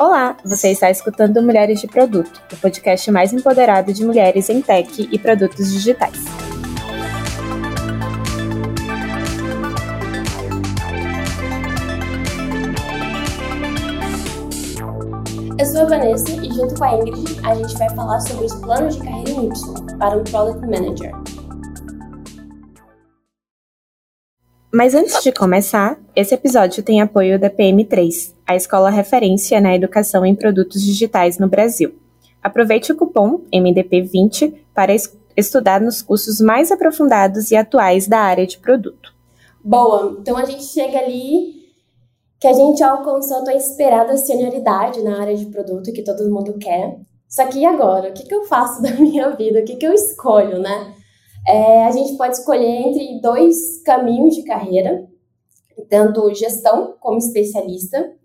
Olá, você está escutando Mulheres de Produto, o podcast mais empoderado de mulheres em tech e produtos digitais. Eu sou a Vanessa e junto com a Ingrid a gente vai falar sobre os planos de carreira em Y para um Product Manager. Mas antes de começar, esse episódio tem apoio da PM3, a escola referência na educação em produtos digitais no Brasil. Aproveite o cupom MDP20 para es estudar nos cursos mais aprofundados e atuais da área de produto. Boa, então a gente chega ali que a gente alcançou a esperada senioridade na área de produto que todo mundo quer. Só que e agora? O que, que eu faço da minha vida? O que, que eu escolho, né? É, a gente pode escolher entre dois caminhos de carreira, tanto gestão como especialista.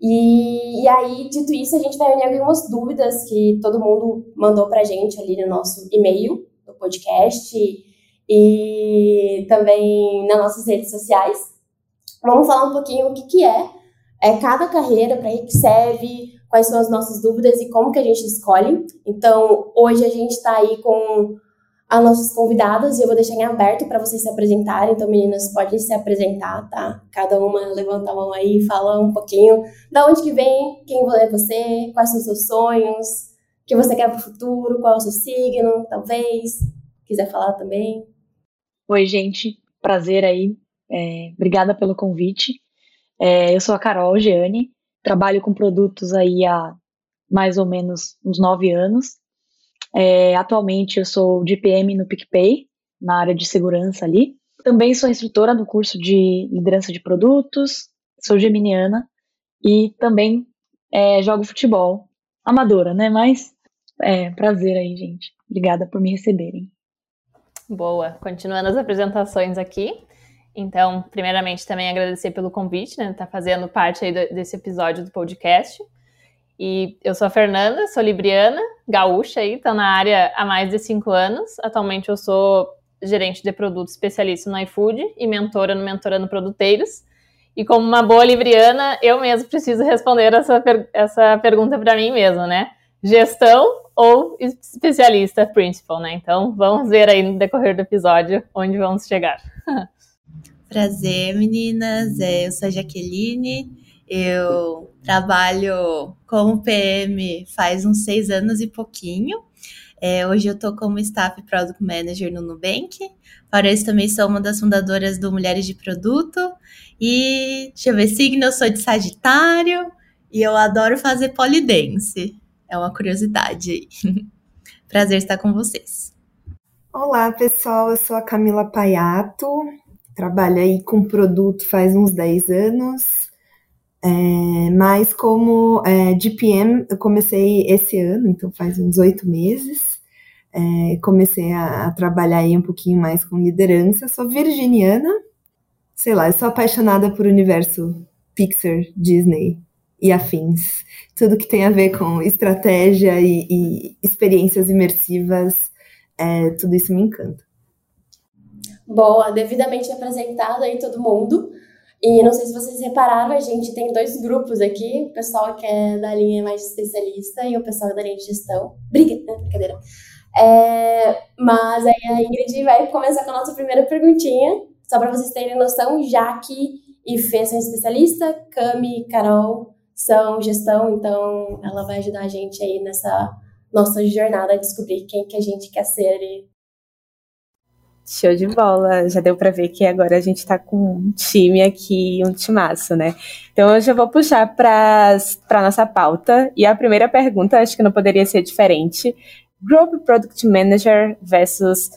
E, e, aí, dito isso, a gente vai unir algumas dúvidas que todo mundo mandou para a gente ali no nosso e-mail do podcast e também nas nossas redes sociais. Vamos falar um pouquinho o que, que é, é cada carreira, para que serve, quais são as nossas dúvidas e como que a gente escolhe. Então, hoje a gente está aí com as nossas convidadas e eu vou deixar em aberto para vocês se apresentarem. Então, meninas, podem se apresentar, tá? Cada uma levanta a mão aí fala um pouquinho da onde que vem, quem é você, quais são os seus sonhos, o que você quer para o futuro, qual é o seu signo, talvez. Quiser falar também. Oi, gente. Prazer aí. É, obrigada pelo convite. É, eu sou a Carol Gianni, trabalho com produtos aí há mais ou menos uns nove anos. É, atualmente eu sou de PM no PicPay, na área de segurança ali. Também sou instrutora no curso de liderança de produtos, sou geminiana e também é, jogo futebol. Amadora, né? Mas é prazer aí, gente. Obrigada por me receberem. Boa. Continuando as apresentações aqui. Então, primeiramente, também agradecer pelo convite, né? Tá fazendo parte aí do, desse episódio do podcast. E eu sou a Fernanda, sou libriana, gaúcha aí, tô na área há mais de cinco anos. Atualmente eu sou gerente de produtos especialista no iFood e mentora no Mentorando Produteiros. E como uma boa libriana, eu mesmo preciso responder essa, per essa pergunta para mim mesma, né? Gestão ou especialista principal, né? Então vamos ver aí no decorrer do episódio onde vamos chegar. Prazer, meninas. É, eu sou a Jaqueline, eu trabalho como PM faz uns seis anos e pouquinho. É, hoje eu estou como Staff Product Manager no Nubank. Para isso, também sou uma das fundadoras do Mulheres de Produto. E, deixa eu ver, signo, eu sou de Sagitário e eu adoro fazer polidense. É uma curiosidade. Prazer estar com vocês. Olá, pessoal. Eu sou a Camila Paiato. Trabalho aí com produto faz uns 10 anos. É, mas como é, GPM, eu comecei esse ano, então faz uns oito meses. É, comecei a, a, trabalhar aí um pouquinho mais com liderança. Sou virginiana, sei lá, eu sou apaixonada por universo Pixar, Disney e afins. Tudo que tem a ver com estratégia e, e experiências imersivas, é, tudo isso me encanta. Boa, devidamente apresentado aí todo mundo. E não sei se vocês repararam, a gente tem dois grupos aqui, o pessoal que é da linha mais especialista e o pessoal da linha de gestão. Briga, né? Brincadeira. É, mas aí a Ingrid vai começar com a nossa primeira perguntinha, só para vocês terem noção, Jaque e Fê são especialista, Cami e Carol são gestão, então ela vai ajudar a gente aí nessa nossa jornada a descobrir quem que a gente quer ser e Show de bola. Já deu para ver que agora a gente está com um time aqui, um timaço, né? Então eu já vou puxar para nossa pauta. E a primeira pergunta, acho que não poderia ser diferente. Group Product Manager versus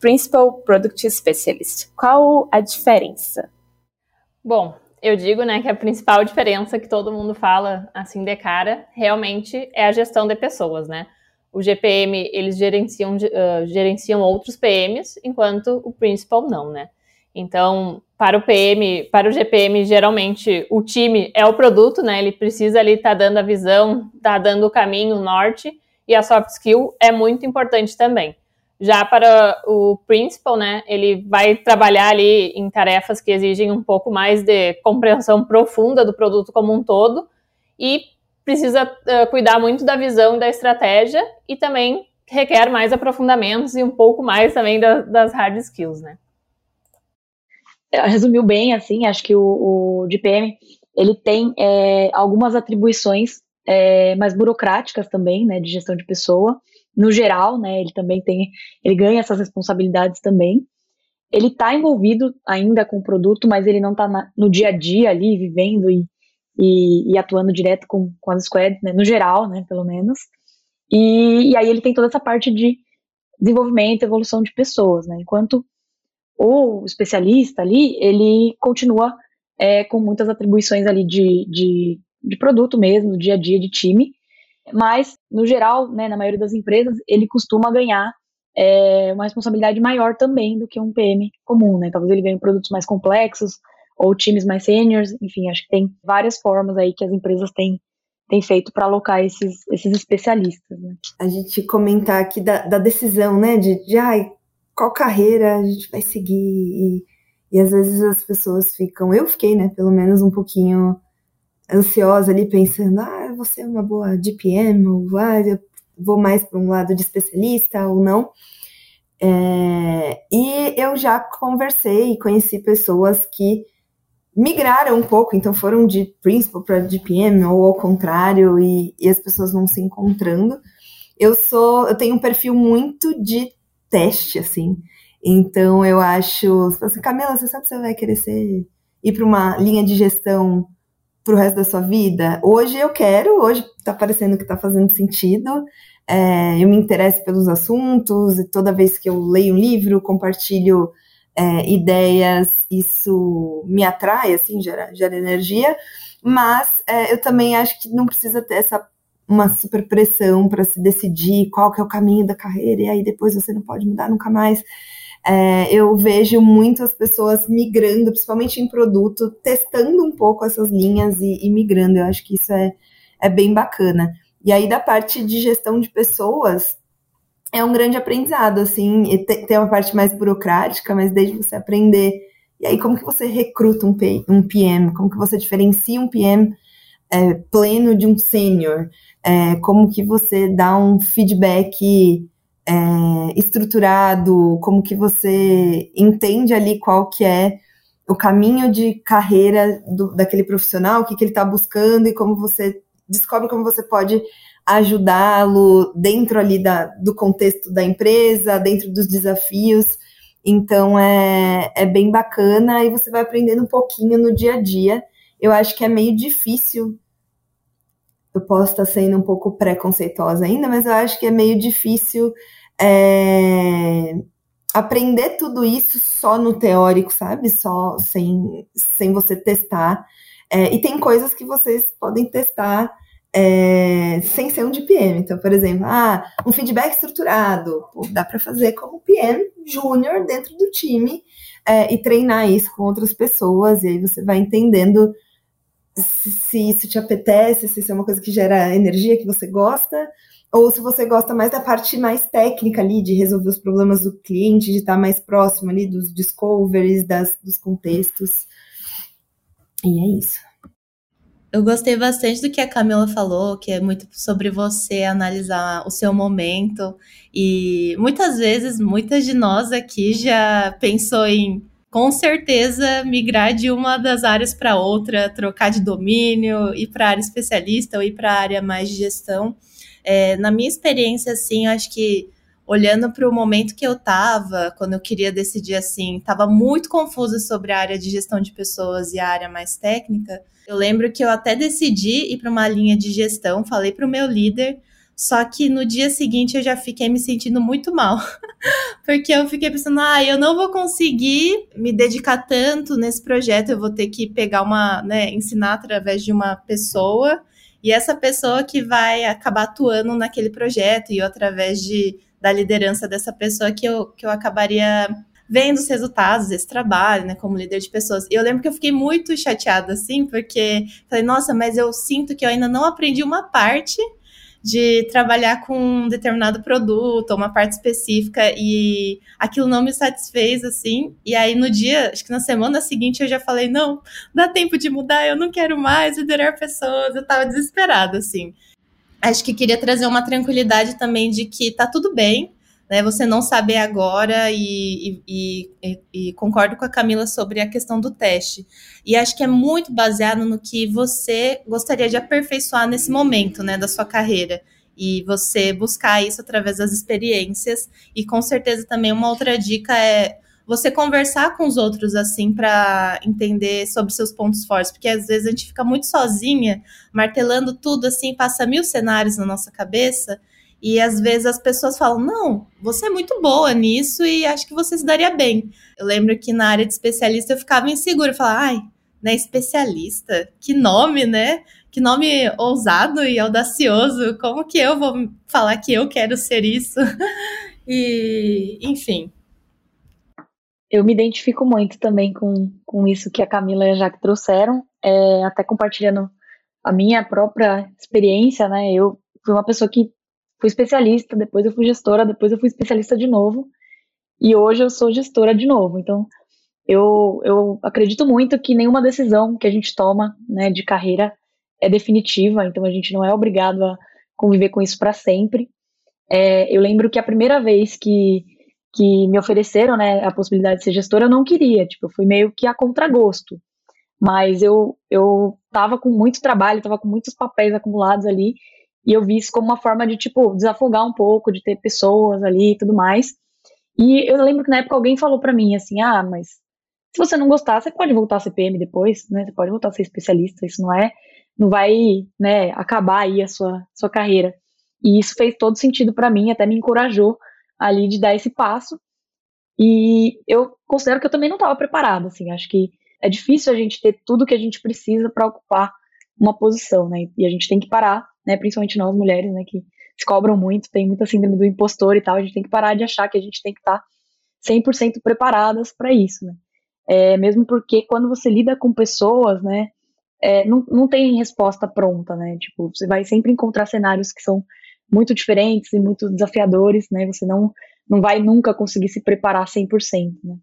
Principal Product Specialist. Qual a diferença? Bom, eu digo, né, que a principal diferença que todo mundo fala assim de cara, realmente é a gestão de pessoas, né? O GPM eles gerenciam, uh, gerenciam outros PMs, enquanto o principal não, né? Então, para o PM, para o GPM, geralmente o time é o produto, né? Ele precisa ali estar tá dando a visão, tá dando o caminho, o norte, e a soft skill é muito importante também. Já para o principal, né? Ele vai trabalhar ali em tarefas que exigem um pouco mais de compreensão profunda do produto como um todo e precisa uh, cuidar muito da visão e da estratégia e também requer mais aprofundamentos e um pouco mais também da, das hard skills, né? É, resumiu bem, assim, acho que o, o DPM, ele tem é, algumas atribuições é, mais burocráticas também, né, de gestão de pessoa, no geral, né, ele também tem, ele ganha essas responsabilidades também, ele está envolvido ainda com o produto, mas ele não está no dia a dia ali, vivendo e, e, e, atuando direto com, com as squads, né, no geral, né, pelo menos, e, e aí ele tem toda essa parte de desenvolvimento, evolução de pessoas, né, enquanto o especialista ali, ele continua é, com muitas atribuições ali de, de, de produto mesmo, dia a dia de time, mas, no geral, né, na maioria das empresas, ele costuma ganhar é, uma responsabilidade maior também do que um PM comum, né? Talvez ele ganhe produtos mais complexos ou times mais seniors, enfim, acho que tem várias formas aí que as empresas têm, têm feito para alocar esses, esses especialistas. Né? A gente comentar aqui da, da decisão, né, de, de ai, qual carreira a gente vai seguir e, e às vezes as pessoas ficam, eu fiquei, né, pelo menos um pouquinho ansiosa ali pensando, ah, você é uma boa DPM, ou ah, eu vou mais para um lado de especialista ou não. É, e eu já conversei e conheci pessoas que migraram um pouco, então foram de principal para DPM ou ao contrário, e, e, as pessoas vão se encontrando. Eu sou, eu tenho um perfil muito de teste, assim. Então eu acho, assim, Camila, você sabe que você vai querer ser, ir para uma linha de gestão para o resto da sua vida? Hoje eu quero, hoje está parecendo que está fazendo sentido. É, eu me interesso pelos assuntos e toda vez que eu leio um livro, compartilho é, ideias, isso me atrai, assim, gera, gera energia. Mas é, eu também acho que não precisa ter essa uma super pressão para se decidir qual que é o caminho da carreira e aí depois você não pode mudar nunca mais. É, eu vejo muitas pessoas migrando, principalmente em produto, testando um pouco essas linhas e, e migrando. Eu acho que isso é, é bem bacana. E aí, da parte de gestão de pessoas, é um grande aprendizado, assim, tem uma parte mais burocrática, mas desde você aprender. E aí, como que você recruta um, um PM? Como que você diferencia um PM é, pleno de um sênior? É, como que você dá um feedback é, estruturado, como que você entende ali qual que é o caminho de carreira do, daquele profissional, o que, que ele está buscando e como você descobre como você pode ajudá-lo dentro ali da, do contexto da empresa, dentro dos desafios. Então é, é bem bacana e você vai aprendendo um pouquinho no dia a dia. Eu acho que é meio difícil. Eu posso estar sendo um pouco preconceituosa ainda, mas eu acho que é meio difícil é, aprender tudo isso só no teórico, sabe? Só sem, sem você testar. É, e tem coisas que vocês podem testar é, sem ser um de PM. Então, por exemplo, ah, um feedback estruturado. Pô, dá para fazer como PM júnior dentro do time é, e treinar isso com outras pessoas. E aí você vai entendendo se, se isso te apetece, se isso é uma coisa que gera energia que você gosta ou se você gosta mais da parte mais técnica ali, de resolver os problemas do cliente, de estar mais próximo ali dos discoveries, das, dos contextos. E é isso. Eu gostei bastante do que a Camila falou, que é muito sobre você analisar o seu momento. E muitas vezes, muitas de nós aqui já pensou em, com certeza, migrar de uma das áreas para outra, trocar de domínio, ir para a área especialista ou ir para a área mais de gestão. É, na minha experiência, assim, acho que olhando para o momento que eu estava, quando eu queria decidir assim, estava muito confusa sobre a área de gestão de pessoas e a área mais técnica. Eu lembro que eu até decidi ir para uma linha de gestão, falei para o meu líder, só que no dia seguinte eu já fiquei me sentindo muito mal, porque eu fiquei pensando, ah, eu não vou conseguir me dedicar tanto nesse projeto, eu vou ter que pegar uma, né, ensinar através de uma pessoa e essa pessoa que vai acabar atuando naquele projeto e eu, através de, da liderança dessa pessoa que eu, que eu acabaria vendo os resultados desse trabalho, né, como líder de pessoas. E eu lembro que eu fiquei muito chateada, assim, porque falei, nossa, mas eu sinto que eu ainda não aprendi uma parte de trabalhar com um determinado produto, uma parte específica, e aquilo não me satisfez, assim. E aí, no dia, acho que na semana seguinte, eu já falei: não, dá tempo de mudar, eu não quero mais liderar pessoas. Eu tava desesperada, assim. Acho que queria trazer uma tranquilidade também de que tá tudo bem, né, você não saber agora e, e, e, e, concordo com a Camila sobre a questão do teste. E acho que é muito baseado no que você gostaria de aperfeiçoar nesse momento, né, da sua carreira. E você buscar isso através das experiências. E com certeza também uma outra dica é você conversar com os outros assim para entender sobre seus pontos fortes, porque às vezes a gente fica muito sozinha, martelando tudo assim, passa mil cenários na nossa cabeça e às vezes as pessoas falam: não, você é muito boa nisso e acho que você se daria bem. Eu lembro que na área de especialista eu ficava insegura, eu falava, ai, né, especialista? Que nome, né? Que nome ousado e audacioso. Como que eu vou falar que eu quero ser isso? e, enfim. Eu me identifico muito também com, com isso que a Camila e a Jaque trouxeram, é, até compartilhando a minha própria experiência, né? Eu fui uma pessoa que fui especialista, depois eu fui gestora, depois eu fui especialista de novo, e hoje eu sou gestora de novo. Então, eu, eu acredito muito que nenhuma decisão que a gente toma né, de carreira é definitiva, então a gente não é obrigado a conviver com isso para sempre. É, eu lembro que a primeira vez que, que me ofereceram né, a possibilidade de ser gestora, eu não queria, tipo, eu fui meio que a contragosto. Mas eu, eu tava com muito trabalho, tava com muitos papéis acumulados ali, e eu vi isso como uma forma de, tipo, desafogar um pouco, de ter pessoas ali e tudo mais. E eu lembro que na época alguém falou para mim assim: ah, mas se você não gostar, você pode voltar a ser PM depois, né? Você pode voltar a ser especialista, isso não é, não vai, né, acabar aí a sua, sua carreira. E isso fez todo sentido para mim, até me encorajou ali de dar esse passo. E eu considero que eu também não estava preparada, assim, acho que é difícil a gente ter tudo que a gente precisa para ocupar uma posição, né? E a gente tem que parar né, principalmente nós mulheres, né, que se cobram muito, tem muita síndrome do impostor e tal, a gente tem que parar de achar que a gente tem que estar tá 100% preparadas para isso, né. É, mesmo porque quando você lida com pessoas, né, é, não, não tem resposta pronta, né, tipo, você vai sempre encontrar cenários que são muito diferentes e muito desafiadores, né, você não, não vai nunca conseguir se preparar 100%, né.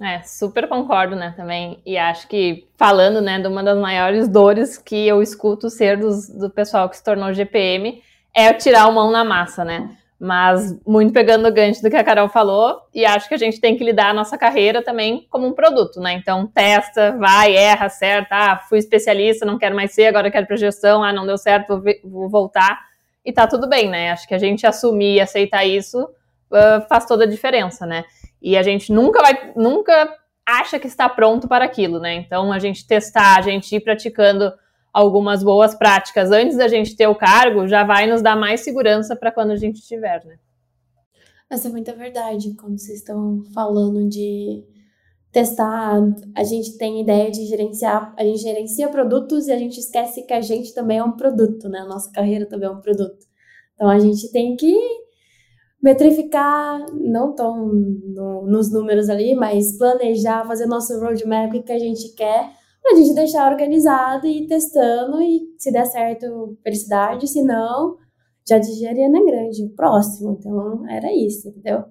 É, super concordo, né, também. E acho que falando, né, de uma das maiores dores que eu escuto ser dos, do pessoal que se tornou GPM é tirar o mão na massa, né? Mas muito pegando o gancho do que a Carol falou, e acho que a gente tem que lidar a nossa carreira também como um produto, né? Então testa, vai, erra, acerta, ah, fui especialista, não quero mais ser, agora quero para gestão, ah, não deu certo, vou, vou, voltar. E tá tudo bem, né? Acho que a gente assumir e aceitar isso uh, faz toda a diferença, né? E a gente nunca vai, nunca acha que está pronto para aquilo, né? Então a gente testar, a gente ir praticando algumas boas práticas antes da gente ter o cargo já vai nos dar mais segurança para quando a gente tiver, né? Essa é muita verdade quando vocês estão falando de testar, a gente tem ideia de gerenciar, a gente gerencia produtos e a gente esquece que a gente também é um produto, né? A nossa carreira também é um produto. Então a gente tem que metrificar, não tão no, nos números ali, mas planejar, fazer nosso roadmap, que a gente quer, pra gente deixar organizado e ir testando, e se der certo, felicidade, se não, já digeria na grande, próximo. Então, era isso, entendeu?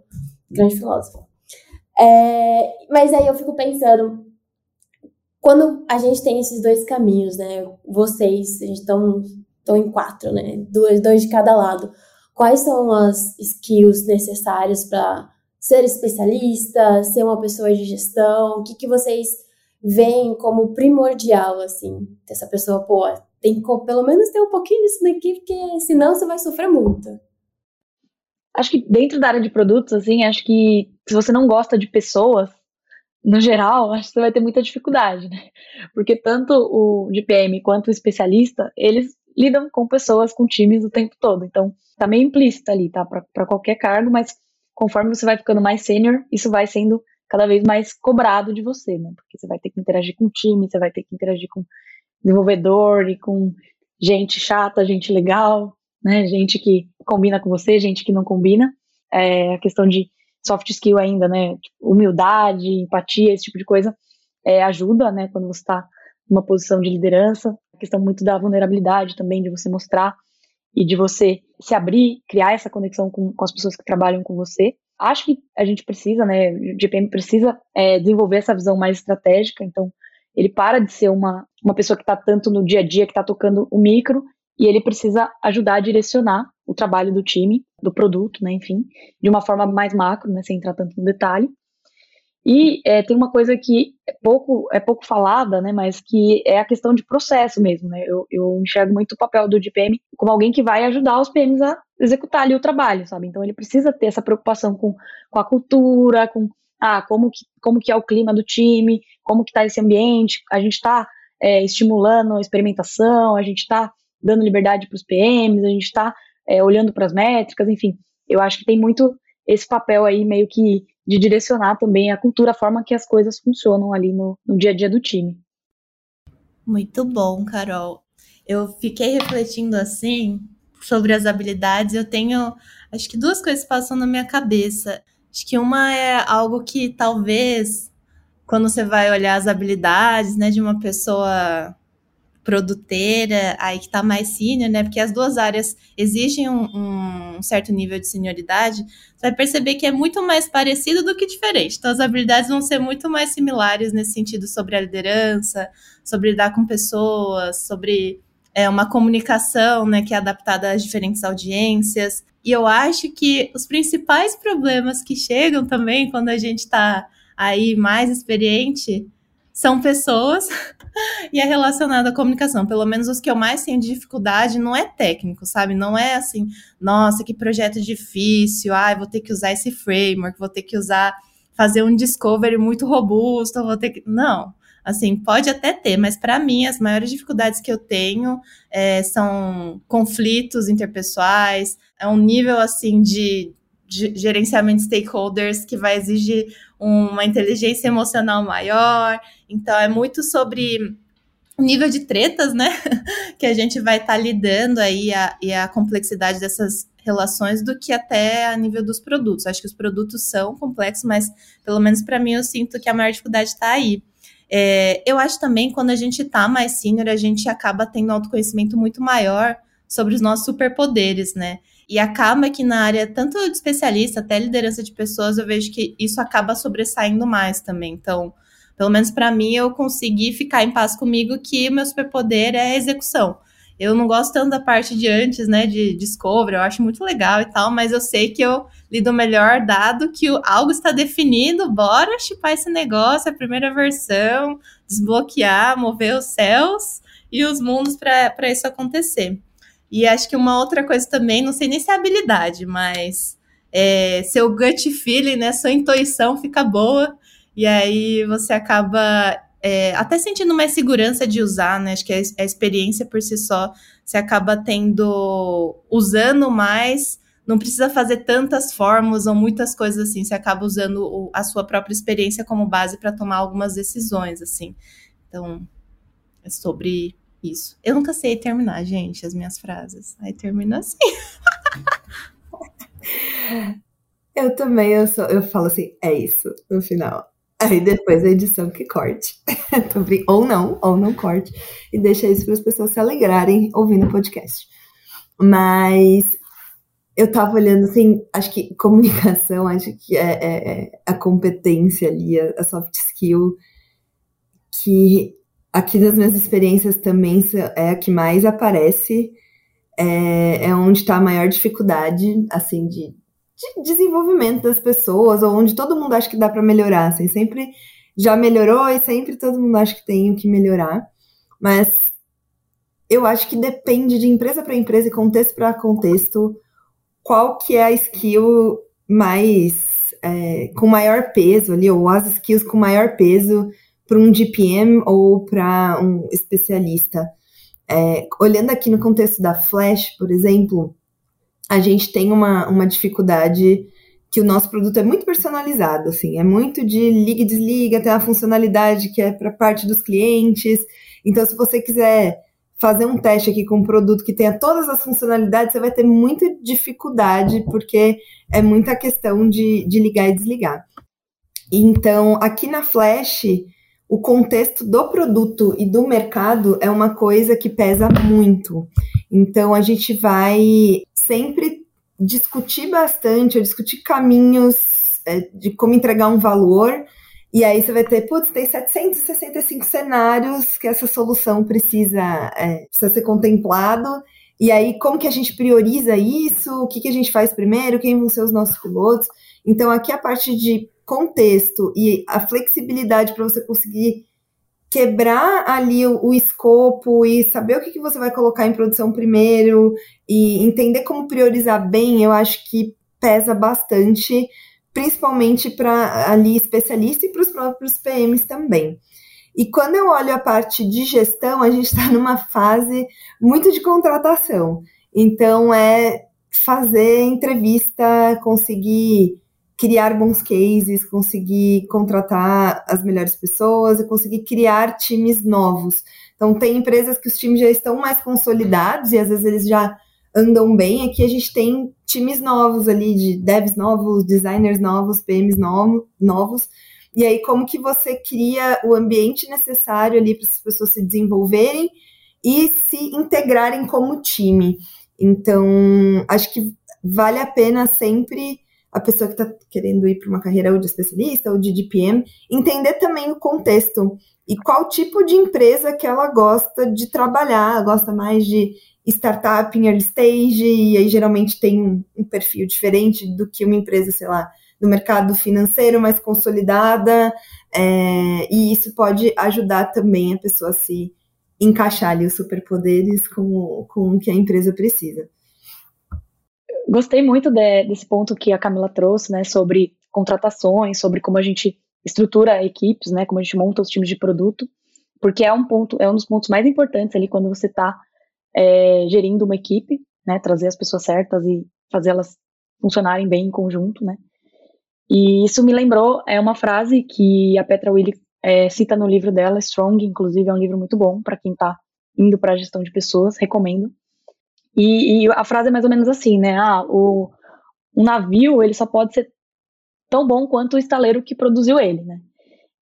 Grande filósofo. É, mas aí eu fico pensando, quando a gente tem esses dois caminhos, né? Vocês, gente estão em quatro, né? Dois, dois de cada lado quais são as skills necessárias para ser especialista, ser uma pessoa de gestão, o que, que vocês veem como primordial, assim, dessa pessoa, pô, tem que pelo menos ter um pouquinho disso daqui, porque senão você vai sofrer muito. Acho que dentro da área de produtos, assim, acho que se você não gosta de pessoas, no geral, acho que você vai ter muita dificuldade, né? Porque tanto o GPM quanto o especialista, eles lidam com pessoas, com times o tempo todo. Então, tá meio implícito ali, tá? Para qualquer cargo, mas conforme você vai ficando mais sênior, isso vai sendo cada vez mais cobrado de você, né? Porque você vai ter que interagir com o time, você vai ter que interagir com desenvolvedor e com gente chata, gente legal, né? Gente que combina com você, gente que não combina. É, a questão de soft skill ainda, né? Tipo, humildade, empatia, esse tipo de coisa, é, ajuda, né? Quando você está numa posição de liderança. A questão muito da vulnerabilidade também, de você mostrar e de você se abrir, criar essa conexão com, com as pessoas que trabalham com você. Acho que a gente precisa, né, o GPM precisa é, desenvolver essa visão mais estratégica, então ele para de ser uma, uma pessoa que está tanto no dia a dia, que está tocando o micro, e ele precisa ajudar a direcionar o trabalho do time, do produto, né, enfim, de uma forma mais macro, né, sem entrar tanto no detalhe. E é, tem uma coisa que é pouco, é pouco falada, né, mas que é a questão de processo mesmo, né, eu, eu enxergo muito o papel do DPM como alguém que vai ajudar os PMs a executar ali o trabalho, sabe, então ele precisa ter essa preocupação com, com a cultura, com ah, como que, como que é o clima do time, como que está esse ambiente, a gente está é, estimulando a experimentação, a gente está dando liberdade para os PMs, a gente está é, olhando para as métricas, enfim, eu acho que tem muito esse papel aí meio que de direcionar também a cultura, a forma que as coisas funcionam ali no, no dia a dia do time. Muito bom, Carol. Eu fiquei refletindo assim sobre as habilidades. Eu tenho, acho que duas coisas passam na minha cabeça. Acho que uma é algo que talvez, quando você vai olhar as habilidades, né, de uma pessoa produteira, aí que tá mais senior, né? Porque as duas áreas exigem um, um, certo nível de senioridade, você vai perceber que é muito mais parecido do que diferente. Então, as habilidades vão ser muito mais similares nesse sentido sobre a liderança, sobre lidar com pessoas, sobre é, uma comunicação, né, que é adaptada às diferentes audiências. E eu acho que os principais problemas que chegam também quando a gente está aí mais experiente são pessoas e é relacionado à comunicação. Pelo menos os que eu mais tenho de dificuldade não é técnico, sabe? Não é assim, nossa, que projeto difícil, ai, vou ter que usar esse framework, vou ter que usar, fazer um discovery muito robusto, vou ter que. Não. Assim, pode até ter, mas para mim as maiores dificuldades que eu tenho é, são conflitos interpessoais, é um nível assim de, de gerenciamento de stakeholders que vai exigir uma inteligência emocional maior. Então, é muito sobre nível de tretas, né? que a gente vai estar tá lidando aí a, e a complexidade dessas relações do que até a nível dos produtos. Acho que os produtos são complexos, mas pelo menos para mim eu sinto que a maior dificuldade está aí. É, eu acho também quando a gente está mais sênior, a gente acaba tendo um autoconhecimento muito maior sobre os nossos superpoderes, né? E acaba que na área, tanto de especialista até liderança de pessoas, eu vejo que isso acaba sobressaindo mais também. Então, pelo menos para mim, eu consegui ficar em paz comigo que o meu superpoder é a execução. Eu não gosto tanto da parte de antes, né, de discovery, eu acho muito legal e tal, mas eu sei que eu lido melhor dado que algo está definido, bora chipar esse negócio, a primeira versão, desbloquear, mover os céus e os mundos para isso acontecer. E acho que uma outra coisa também, não sei nem se é habilidade, mas é, seu gut feeling, né, sua intuição fica boa, e aí você acaba é, até sentindo mais segurança de usar, né? Acho que a, experiência por si só, você acaba tendo, usando mais, não precisa fazer tantas fórmulas ou muitas coisas assim, você acaba usando o, a sua própria experiência como base para tomar algumas decisões, assim. Então, é sobre isso. Eu nunca sei terminar, gente, as minhas frases. Aí termina assim. eu também, eu, sou, eu falo assim, é isso, no final. Aí depois a edição que corte. ou não, ou não corte. E deixa isso para as pessoas se alegrarem ouvindo o podcast. Mas eu tava olhando assim, acho que comunicação, acho que é, é, é a competência ali, a, a soft skill, que aqui das minhas experiências também é a que mais aparece, é, é onde está a maior dificuldade, assim, de, de, desenvolvimento das pessoas, ou onde todo mundo acha que dá para melhorar, assim, sempre já melhorou e sempre todo mundo acha que tem o que melhorar, mas eu acho que depende de empresa para empresa e contexto para contexto, qual que é a skill mais, é, com maior peso ali, ou as skills com maior peso para um GPM ou para um especialista. É, olhando aqui no contexto da Flash, por exemplo, a gente tem uma, uma dificuldade que o nosso produto é muito personalizado, assim, é muito de liga e desliga, tem uma funcionalidade que é para parte dos clientes. Então, se você quiser fazer um teste aqui com um produto que tenha todas as funcionalidades, você vai ter muita dificuldade, porque é muita questão de, de ligar e desligar. Então, aqui na Flash, o contexto do produto e do mercado é uma coisa que pesa muito. Então a gente vai sempre discutir bastante, discutir caminhos é, de como entregar um valor. E aí você vai ter, putz, tem 765 cenários que essa solução precisa, é, precisa ser contemplado. E aí, como que a gente prioriza isso? O que, que a gente faz primeiro? Quem vão ser os nossos pilotos? Então, aqui a parte de contexto e a flexibilidade para você conseguir quebrar ali o, o, escopo e saber o que, que você vai colocar em produção primeiro e entender como priorizar bem, eu acho que pesa bastante, principalmente para ali especialista e para os próprios PMs também. E quando eu olho a parte de gestão, a gente está numa fase muito de contratação. Então é fazer entrevista, conseguir criar bons cases, conseguir contratar as melhores pessoas e conseguir criar times novos. Então, tem empresas que os times já estão mais consolidados e às vezes eles já andam bem. Aqui a gente tem times novos ali, de devs novos, designers novos, PMs novo, novos. E aí, como que você cria o ambiente necessário ali para as pessoas se desenvolverem e se integrarem como time. Então, acho que vale a pena sempre a pessoa que está querendo ir para uma carreira ou de especialista ou de DPM, entender também o contexto e qual tipo de empresa que ela gosta de trabalhar, gosta mais de startup em early stage, e aí geralmente tem um, perfil diferente do que uma empresa, sei lá, no mercado financeiro mais consolidada, é, e isso pode ajudar também a pessoa a se encaixar ali os superpoderes com, com o que a empresa precisa gostei muito de, desse ponto que a Camila trouxe, né, sobre contratações, sobre como a gente estrutura equipes, né, como a gente monta os times de produto, porque é um ponto, é um dos pontos mais importantes ali quando você está é, gerindo uma equipe, né, trazer as pessoas certas e fazer elas funcionarem bem em conjunto, né. E isso me lembrou é uma frase que a Petra Willi é, cita no livro dela, Strong, inclusive é um livro muito bom para quem está indo para a gestão de pessoas, recomendo. E, e, a frase é mais ou menos assim, né? Ah, o, navio, ele só pode ser tão bom quanto o estaleiro que produziu ele, né?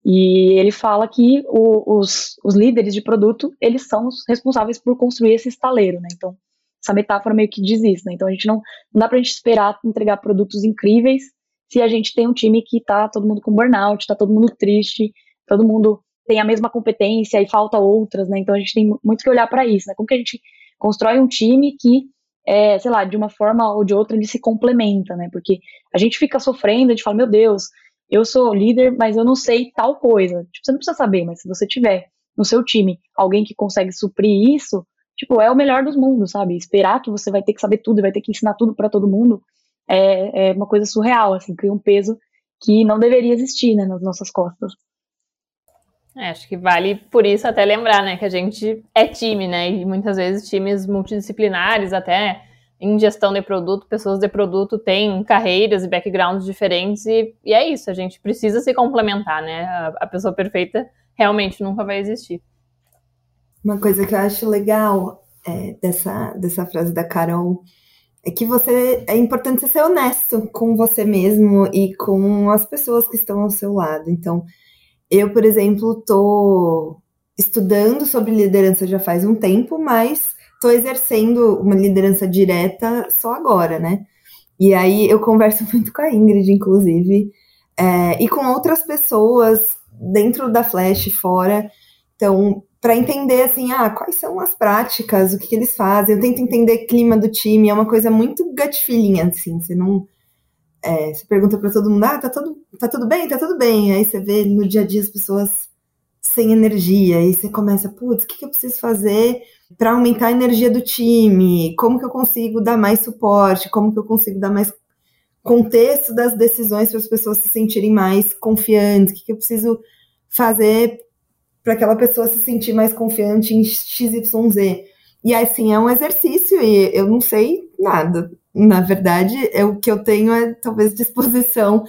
E ele fala que o, os, os líderes de produto, eles são os responsáveis por construir esse estaleiro, né? Então, essa metáfora meio que diz isso, né? Então, a gente não, não dá pra gente esperar entregar produtos incríveis se a gente tem um time que tá todo mundo com burnout, tá todo mundo triste, todo mundo tem a mesma competência e falta outras, né? Então, a gente tem muito que olhar para isso, né? Como que a gente constrói um time que, é, sei lá, de uma forma ou de outra ele se complementa, né? Porque a gente fica sofrendo, a gente fala, meu Deus, eu sou líder, mas eu não sei tal coisa. Tipo, você não precisa saber, mas se você tiver no seu time alguém que consegue suprir isso, tipo, é o melhor dos mundos, sabe? Esperar que você vai ter que saber tudo e vai ter que ensinar tudo para todo mundo é, é uma coisa surreal, assim, cria um peso que não deveria existir, né, nas nossas costas. É, acho que vale por isso até lembrar, né, que a gente é time, né, e muitas vezes times multidisciplinares, até em gestão de produto, pessoas de produto têm carreiras e backgrounds diferentes, e, e é isso, a gente precisa se complementar, né, a, a pessoa perfeita realmente nunca vai existir. Uma coisa que eu acho legal é, dessa, dessa frase da Carol é que você é importante ser honesto com você mesmo e com as pessoas que estão ao seu lado. Então, eu, por exemplo, estou estudando sobre liderança já faz um tempo, mas estou exercendo uma liderança direta só agora, né? E aí eu converso muito com a Ingrid, inclusive, é, e com outras pessoas dentro da Flash, fora. Então, para entender assim, ah, quais são as práticas, o que, que, eles fazem. Eu tento entender clima do time, é uma coisa muito gut feeling, assim, você não é, você pergunta para todo mundo, ah, tá tudo, tá tudo bem? Tá tudo bem. Aí você vê no dia a dia as pessoas sem energia, e você começa, putz, o que, que eu preciso fazer para aumentar a energia do time? Como que eu consigo dar mais suporte? Como que eu consigo dar mais contexto das decisões para as pessoas se sentirem mais confiantes? O que, que eu preciso fazer para aquela pessoa se sentir mais confiante em XYZ? E assim, é um exercício e eu não sei nada na verdade, é o que eu tenho é talvez disposição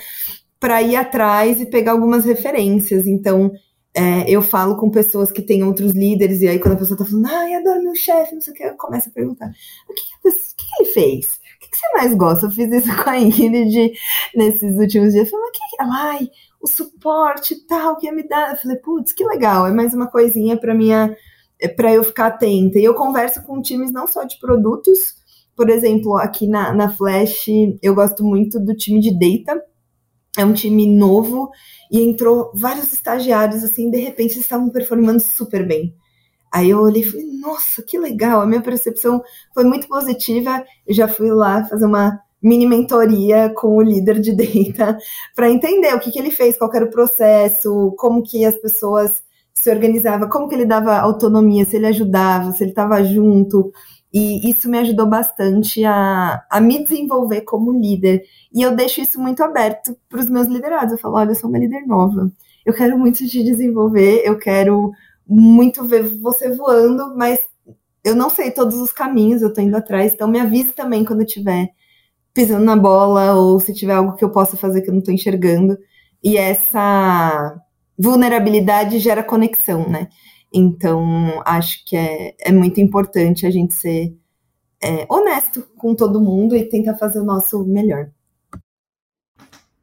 para ir atrás e pegar algumas referências. Então, é, eu falo com pessoas que têm outros líderes, e aí quando a pessoa tá falando, ai, adoro meu chefe, não sei o que, eu começo a perguntar, o que, que, o que ele fez? O que, que, você mais gosta? Eu fiz isso com a Ingrid nesses últimos dias. Eu falei, o que, ai, o suporte tal que ia me dar. Eu falei, putz, que legal, é mais uma coisinha para minha é, para eu ficar atenta. E eu converso com times não só de produtos, por exemplo, aqui na, na Flash, eu gosto muito do time de data. É um time novo e entrou vários estagiários, assim, de repente eles estavam performando super bem. Aí eu olhei e falei, nossa, que legal, a minha percepção foi muito positiva. Eu já fui lá fazer uma mini mentoria com o líder de data para entender o que, que ele fez, qual era o processo, como que as pessoas se organizavam, como que ele dava autonomia, se ele ajudava, se ele estava junto. E isso me ajudou bastante a, a me desenvolver como líder. E eu deixo isso muito aberto para os meus liderados. Eu falo, olha, eu sou uma líder nova. Eu quero muito te desenvolver, eu quero muito ver você voando, mas eu não sei todos os caminhos, eu tô indo atrás. Então me avise também quando tiver pisando na bola ou se tiver algo que eu possa fazer que eu não estou enxergando. E essa vulnerabilidade gera conexão, né? Então, acho que é, é muito importante a gente ser é, honesto com todo mundo e tentar fazer o nosso melhor.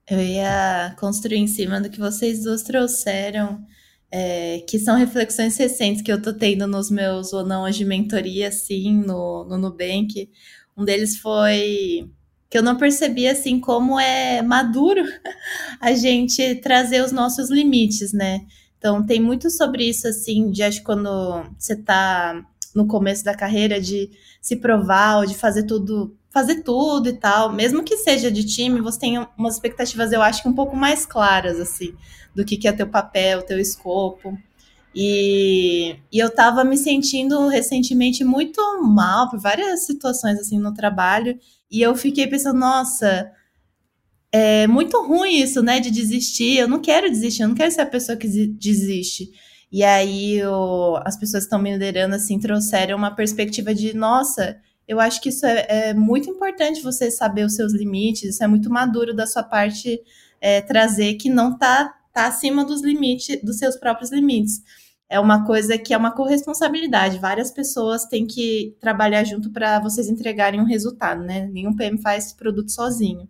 Eu ia construir em cima do que vocês duas trouxeram, é, que são reflexões recentes que eu tô tendo nos meus ou não de mentoria, assim, no, no Nubank. Um deles foi que eu não percebi assim como é maduro a gente trazer os nossos limites, né? Então tem muito sobre isso assim, de acho quando você tá no começo da carreira de se provar ou de fazer tudo, fazer tudo e tal, mesmo que seja de time, você tem umas expectativas, eu acho que um pouco mais claras assim, do que, que é teu papel, teu escopo. E, e eu tava me sentindo recentemente muito mal por várias situações assim no trabalho e eu fiquei pensando, nossa, é muito ruim isso, né, de desistir. Eu não quero desistir, eu não quero ser a pessoa que desiste. E aí eu, as pessoas que estão me liderando assim trouxeram uma perspectiva de, nossa, eu acho que isso é, é, muito importante você saber os seus limites, isso é muito maduro da sua parte é, trazer que não tá, tá acima dos limites, dos seus próprios limites é uma coisa que é uma corresponsabilidade. Várias pessoas têm que trabalhar junto para vocês entregarem um resultado, né? Nenhum PM faz produto sozinho.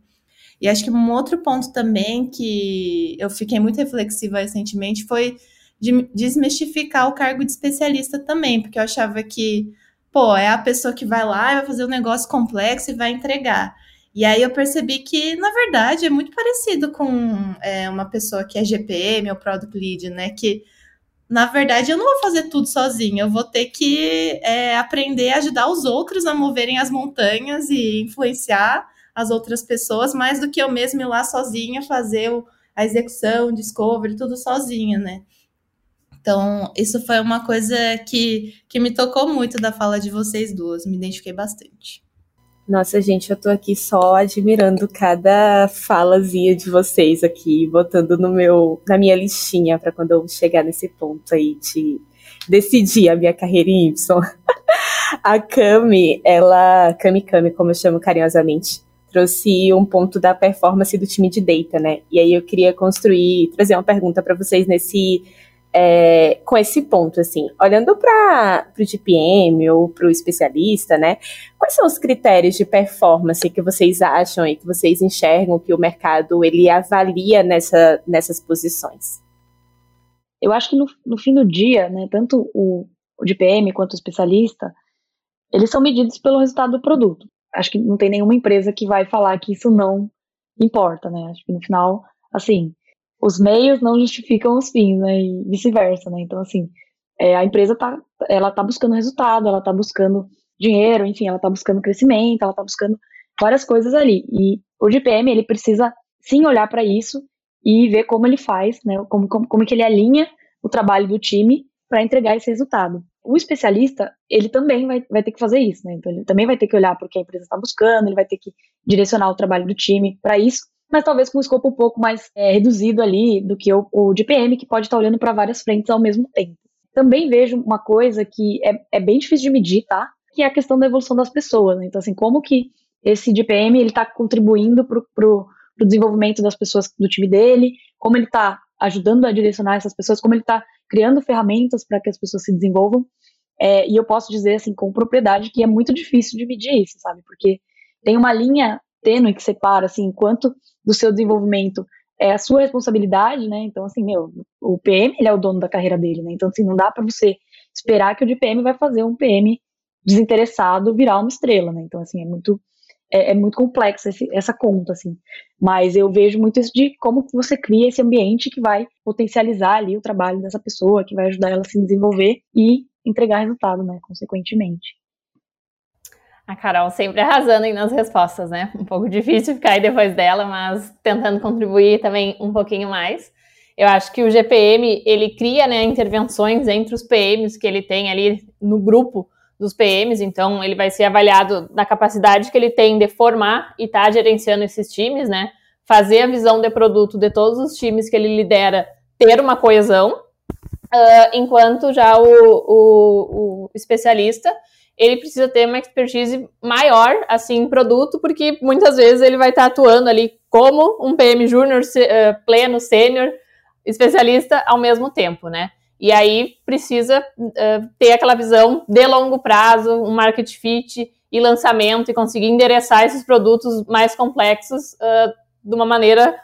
E acho que um outro ponto também que eu fiquei muito reflexiva recentemente foi de desmistificar o cargo de especialista também, porque eu achava que, pô, é a pessoa que vai lá e vai fazer um negócio complexo e vai entregar. E aí eu percebi que, na verdade, é muito parecido com é, uma pessoa que é GPM ou Product Lead, né? Que na verdade, eu não vou fazer tudo sozinho. Eu vou ter que é, aprender a ajudar os outros a moverem as montanhas e influenciar as outras pessoas, mais do que eu mesmo ir lá sozinha fazer a execução, o discovery, tudo sozinha, né? Então, isso foi uma coisa que, que me tocou muito da fala de vocês duas, me identifiquei bastante. Nossa, gente, eu tô aqui só admirando cada falazinha de vocês aqui, botando no meu, na minha listinha para quando eu chegar nesse ponto aí de decidir a minha carreira em Y. a Cami, ela, Cami Cami, como eu chamo carinhosamente, trouxe um ponto da performance do time de data, né? E aí eu queria construir, trazer uma pergunta para vocês nesse é, com esse ponto, assim, olhando para o GPM ou para o especialista, né? Quais são os critérios de performance que vocês acham e que vocês enxergam que o mercado ele avalia nessa, nessas posições? Eu acho que no, no fim do dia, né, tanto o, o GPM quanto o especialista, eles são medidos pelo resultado do produto. Acho que não tem nenhuma empresa que vai falar que isso não importa, né? Acho que no final, assim, os meios não justificam os fins, né? E vice-versa, né? Então, assim, é, a empresa tá, ela tá buscando resultado, ela tá buscando dinheiro, enfim, ela tá buscando crescimento, ela tá buscando várias coisas ali. E o GPM, ele precisa sim olhar para isso e ver como ele faz, né? Como, como, como que ele alinha o trabalho do time para entregar esse resultado. O especialista, ele também vai, vai ter que fazer isso, né? Então, ele também vai ter que olhar para o que a empresa está buscando, ele vai ter que direcionar o trabalho do time para isso mas talvez com um escopo um pouco mais é, reduzido ali do que o, o de PM, que pode estar olhando para várias frentes ao mesmo tempo. Também vejo uma coisa que é, é bem difícil de medir, tá? Que é a questão da evolução das pessoas. Né? Então, assim, como que esse DPM ele está contribuindo para o desenvolvimento das pessoas do time dele, como ele está ajudando a direcionar essas pessoas, como ele está criando ferramentas para que as pessoas se desenvolvam. É, e eu posso dizer, assim, com propriedade, que é muito difícil de medir isso, sabe? Porque tem uma linha tênue que separa, assim, quanto do seu desenvolvimento é a sua responsabilidade, né? Então, assim, meu, o PM, ele é o dono da carreira dele, né? Então, assim, não dá para você esperar que o PM vai fazer um PM desinteressado virar uma estrela, né? Então, assim, é muito é, é muito complexa essa conta, assim. Mas eu vejo muito isso de como você cria esse ambiente que vai potencializar ali o trabalho dessa pessoa, que vai ajudar ela a se desenvolver e entregar resultado, né, consequentemente. A Carol sempre arrasando nas respostas, né? Um pouco difícil ficar aí depois dela, mas tentando contribuir também um pouquinho mais. Eu acho que o GPM, ele cria né, intervenções entre os PMs que ele tem ali no grupo dos PMs, então ele vai ser avaliado na capacidade que ele tem de formar e estar tá gerenciando esses times, né? Fazer a visão de produto de todos os times que ele lidera ter uma coesão, uh, enquanto já o, o, o, especialista ele precisa ter uma expertise maior assim em produto, porque muitas vezes ele vai estar tá atuando ali como um PM júnior, uh, pleno, sênior, especialista ao mesmo tempo, né? E aí precisa uh, ter aquela visão de longo prazo, um market fit e lançamento e conseguir endereçar esses produtos mais complexos uh, de uma maneira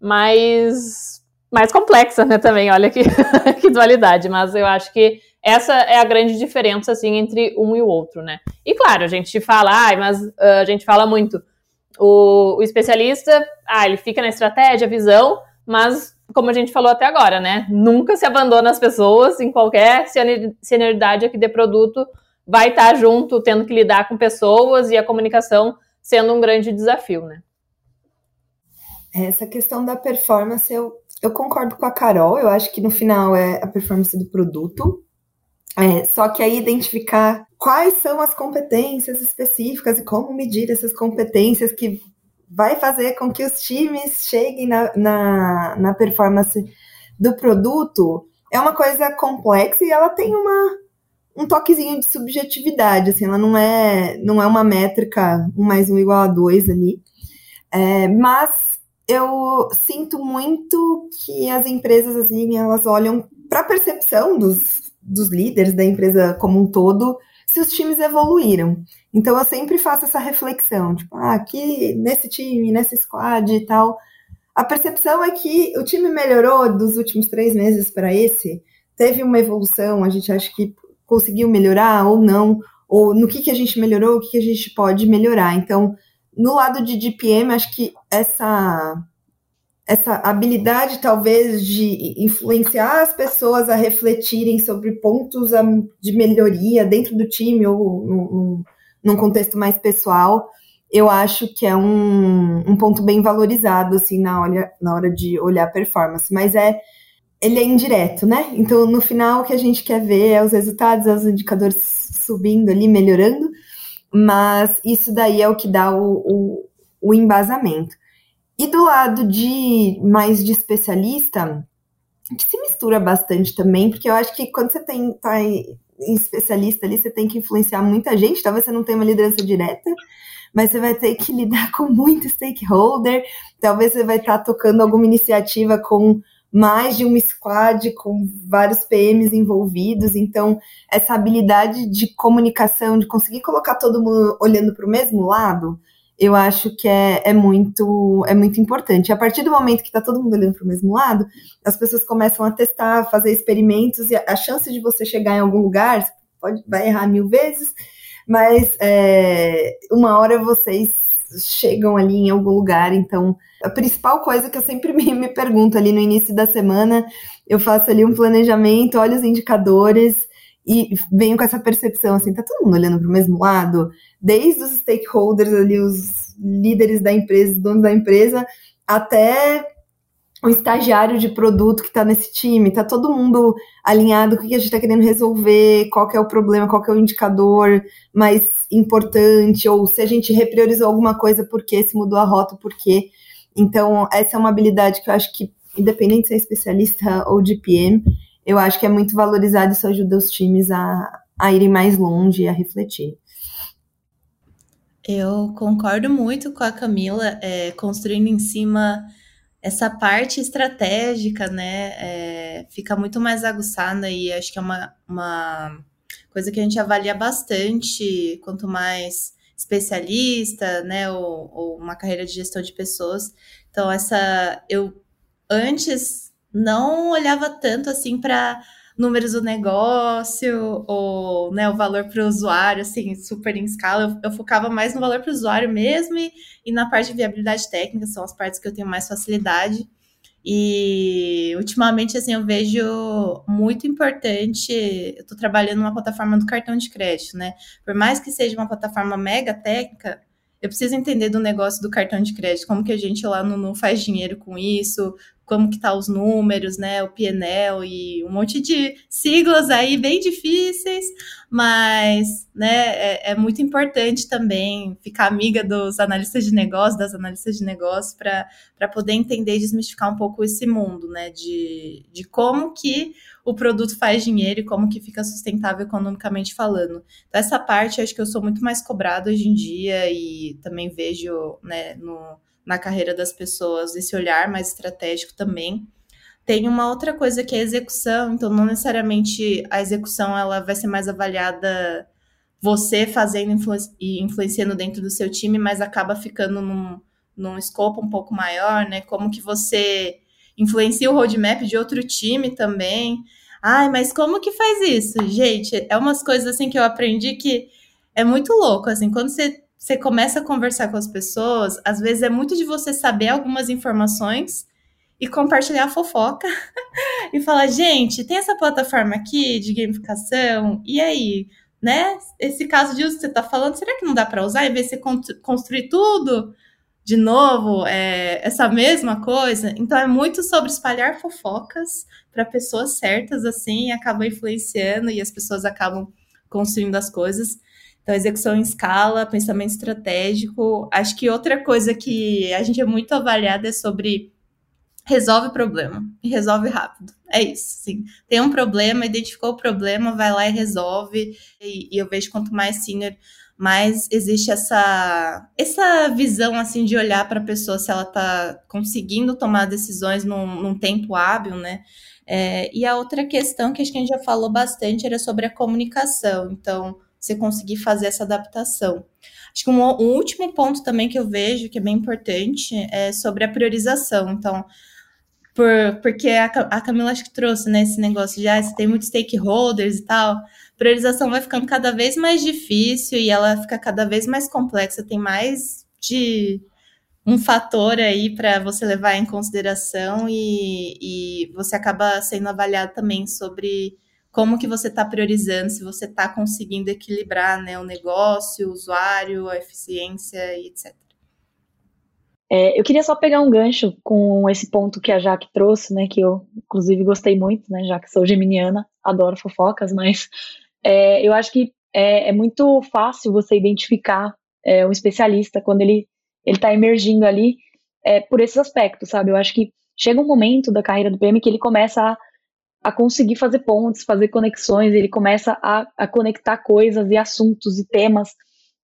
mais mais complexa, né, também, olha que, que dualidade, mas eu acho que essa é a grande diferença, assim, entre um e o outro, né. E claro, a gente fala, ah, mas uh, a gente fala muito, o, o especialista, ah, ele fica na estratégia, visão, mas como a gente falou até agora, né? Nunca se abandona as pessoas em qualquer senioridade aqui de produto, vai estar junto, tendo que lidar com pessoas e a comunicação sendo um grande desafio, né? Essa questão da performance, eu, eu concordo com a Carol, eu acho que no final é a performance do produto. É, só que aí identificar quais são as competências específicas e como medir essas competências que vai fazer com que os times cheguem na, na, na performance do produto é uma coisa complexa e ela tem uma, um toquezinho de subjetividade, assim, ela não é, não é uma métrica um mais um igual a dois ali, é, mas eu sinto muito que as empresas, assim, elas olham para a percepção dos, dos líderes da empresa como um todo, se os times evoluíram. Então eu sempre faço essa reflexão, tipo, ah, aqui nesse time, nesse squad e tal. A percepção é que o time melhorou dos últimos três meses para esse, teve uma evolução, a gente acha que conseguiu melhorar ou não, ou no que, que a gente melhorou, o que, que a gente pode melhorar. Então, no lado de DPM, acho que essa essa habilidade talvez de influenciar as pessoas a refletirem sobre pontos de melhoria dentro do time ou num, num contexto mais pessoal, eu acho que é um, um ponto bem valorizado assim na hora, na hora de olhar performance, mas é ele é indireto, né? Então no final o que a gente quer ver é os resultados, é os indicadores subindo ali, melhorando, mas isso daí é o que dá o, o, o embasamento. E do lado de mais de especialista, que se mistura bastante também, porque eu acho que quando você tem tá especialista ali, você tem que influenciar muita gente, talvez você não tenha uma liderança direta, mas você vai ter que lidar com muito stakeholder, talvez você vai estar tá tocando alguma iniciativa com mais de uma squad, com vários PMs envolvidos, então essa habilidade de comunicação, de conseguir colocar todo mundo olhando para o mesmo lado, eu acho que é, é, muito, é muito importante. A partir do momento que está todo mundo olhando para o mesmo lado, as pessoas começam a testar, fazer experimentos, e a chance de você chegar em algum lugar, pode, vai errar mil vezes, mas é, uma hora vocês chegam ali em algum lugar, então a principal coisa que eu sempre me, me pergunto ali no início da semana, eu faço ali um planejamento, olho os indicadores, e venho com essa percepção assim, tá todo mundo olhando para o mesmo lado, desde os stakeholders ali, os líderes da empresa, donos da empresa, até o estagiário de produto que está nesse time, tá todo mundo alinhado com o que a gente está querendo resolver, qual que é o problema, qual que é o indicador mais importante, ou se a gente repriorizou alguma coisa, por quê, se mudou a rota, por quê. Então, essa é uma habilidade que eu acho que, independente de ser especialista ou de PM, eu acho que é muito valorizado, isso ajuda os times a, a irem mais longe e a refletir. Eu concordo muito com a Camila, é, construindo em cima essa parte estratégica, né? É, fica muito mais aguçada e acho que é uma, uma coisa que a gente avalia bastante, quanto mais especialista, né? Ou, ou uma carreira de gestão de pessoas. Então, essa eu antes não olhava tanto assim para números do negócio ou né, o valor para o usuário, assim, super em escala. Eu, eu focava mais no valor para o usuário mesmo e, e na parte de viabilidade técnica, são as partes que eu tenho mais facilidade. E ultimamente, assim, eu vejo muito importante. Eu estou trabalhando numa plataforma do cartão de crédito, né? Por mais que seja uma plataforma mega técnica, eu preciso entender do negócio do cartão de crédito, como que a gente lá no, faz dinheiro com isso, como que tá os números, né, o PNL e um monte de siglas aí bem difíceis, mas, né, é, é muito importante também ficar amiga dos analistas de negócio, das analistas de negócio, para poder entender e desmistificar um pouco esse mundo, né, de, de como que o produto faz dinheiro e como que fica sustentável economicamente falando. Então, essa parte acho que eu sou muito mais cobrada hoje em dia e também vejo, né, no na carreira das pessoas, esse olhar mais estratégico também. Tem uma outra coisa que é a execução, então não necessariamente a execução ela vai ser mais avaliada você fazendo e influenciando dentro do seu time, mas acaba ficando num, num escopo um pouco maior, né? Como que você influencia o roadmap de outro time também. Ai, mas como que faz isso? Gente, é umas coisas assim que eu aprendi que é muito louco, assim, quando você você começa a conversar com as pessoas, às vezes é muito de você saber algumas informações e compartilhar a fofoca e falar, gente, tem essa plataforma aqui de gamificação, e aí, né? Esse caso de uso que você está falando, será que não dá para usar vez de você construir tudo de novo, é, essa mesma coisa? Então é muito sobre espalhar fofocas para pessoas certas, assim, e acaba influenciando e as pessoas acabam construindo as coisas. Então, execução em escala, pensamento estratégico. Acho que outra coisa que a gente é muito avaliada é sobre resolve o problema e resolve rápido. É isso, sim. Tem um problema, identificou o problema, vai lá e resolve. E, e eu vejo quanto mais senior, mais existe essa essa visão assim de olhar para a pessoa se ela está conseguindo tomar decisões num, num tempo hábil, né? É, e a outra questão que acho que a gente já falou bastante era sobre a comunicação. Então, você conseguir fazer essa adaptação. Acho que um, um, último ponto também que eu vejo que é bem importante é sobre a priorização. Então, por, porque a, a Camila acho que trouxe né, esse negócio de ah, você tem muitos stakeholders e tal. Priorização vai ficando cada vez mais difícil e ela fica cada vez mais complexa. Tem mais de um fator aí para você levar em consideração e, e você acaba sendo avaliado também sobre como que você está priorizando, se você está conseguindo equilibrar né, o negócio, o usuário, a eficiência e etc. É, eu queria só pegar um gancho com esse ponto que a Jaque trouxe, né, que eu inclusive gostei muito, né, já que sou geminiana, adoro fofocas, mas é, eu acho que é, é, muito fácil você identificar é, um especialista quando ele ele está emergindo ali é, por esses aspectos, sabe? Eu acho que chega um momento da carreira do PM que ele começa a a conseguir fazer pontes, fazer conexões, ele começa a, a conectar coisas e assuntos e temas.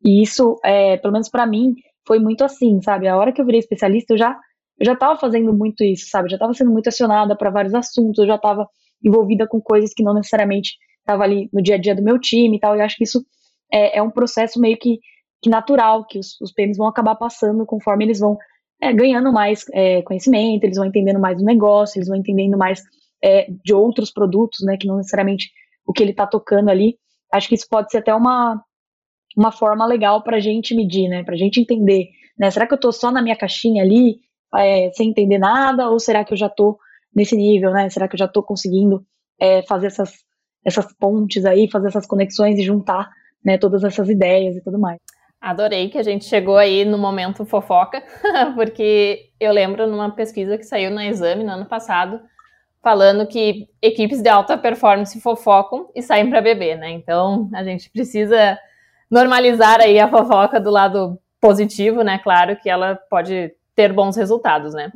E isso, é, pelo menos para mim, foi muito assim, sabe? A hora que eu virei especialista, eu já eu já estava fazendo muito isso, sabe? Já estava sendo muito acionada para vários assuntos, eu já estava envolvida com coisas que não necessariamente estava ali no dia a dia do meu time e tal. E acho que isso é, é um processo meio que, que natural que os, os PMs vão acabar passando conforme eles vão é, ganhando mais é, conhecimento, eles vão entendendo mais do negócio, eles vão entendendo mais é, de outros produtos, né, que não necessariamente o que ele está tocando ali. Acho que isso pode ser até uma, uma forma legal para a gente medir, né, para a gente entender, né, será que eu estou só na minha caixinha ali, é, sem entender nada, ou será que eu já estou nesse nível, né, será que eu já estou conseguindo é, fazer essas, essas pontes aí, fazer essas conexões e juntar, né, todas essas ideias e tudo mais. Adorei que a gente chegou aí no momento fofoca, porque eu lembro numa pesquisa que saiu na Exame no ano passado, falando que equipes de alta performance fofocam e saem para beber, né? Então a gente precisa normalizar aí a fofoca do lado positivo, né? Claro que ela pode ter bons resultados, né?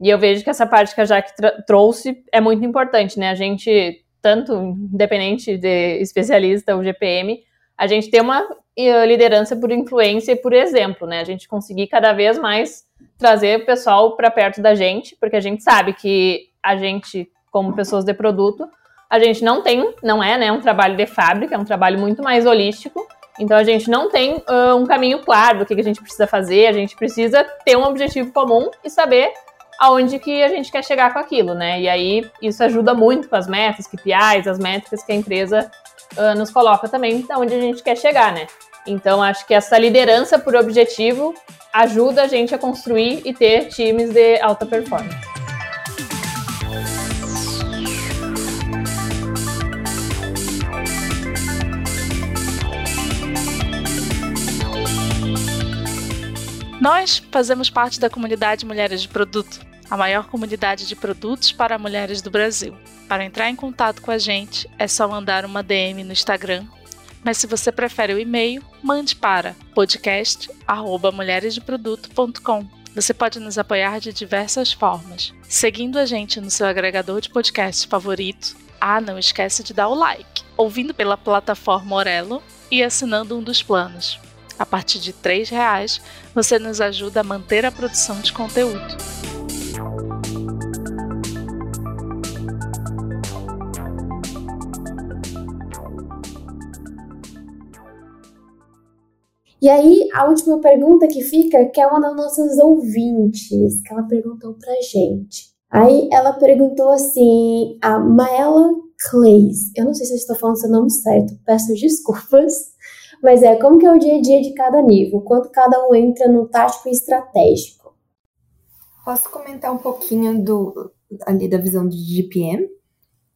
E eu vejo que essa parte que a Jaque trouxe é muito importante, né? A gente, tanto independente de especialista ou GPM, a gente tem uma eh, liderança por influência e por exemplo, né? A gente conseguir cada vez mais trazer o pessoal para perto da gente, porque a gente sabe que a gente, como pessoas de produto, a gente não tem, não é, né, um trabalho de fábrica, é um trabalho muito mais holístico. Então a gente não tem uh, um caminho claro do que, que a gente precisa fazer, a gente precisa ter um objetivo comum e saber aonde que a gente quer chegar com aquilo, né? E aí isso ajuda muito com as metas, KPIs, as métricas que a empresa uh, nos coloca também, aonde a gente quer chegar, né? Então acho que essa liderança por objetivo ajuda a gente a construir e ter times de alta performance. Nós fazemos parte da comunidade Mulheres de Produto, a maior comunidade de produtos para mulheres do Brasil. Para entrar em contato com a gente, é só mandar uma DM no Instagram. Mas se você prefere o e-mail, mande para podcast@mulheresdeproduto.com. Você pode nos apoiar de diversas formas, seguindo a gente no seu agregador de podcast favorito. Ah, não esquece de dar o like, ouvindo pela plataforma Orelo e assinando um dos planos. A partir de R$ reais, você nos ajuda a manter a produção de conteúdo. E aí, a última pergunta que fica, que é uma das nossas ouvintes, que ela perguntou pra gente. Aí ela perguntou assim, a Maela Clays, eu não sei se eu estou falando seu nome certo, peço desculpas, mas é como que é o dia a dia de cada nível, quanto cada um entra no tático e estratégico. Posso comentar um pouquinho do ali da visão de GPM?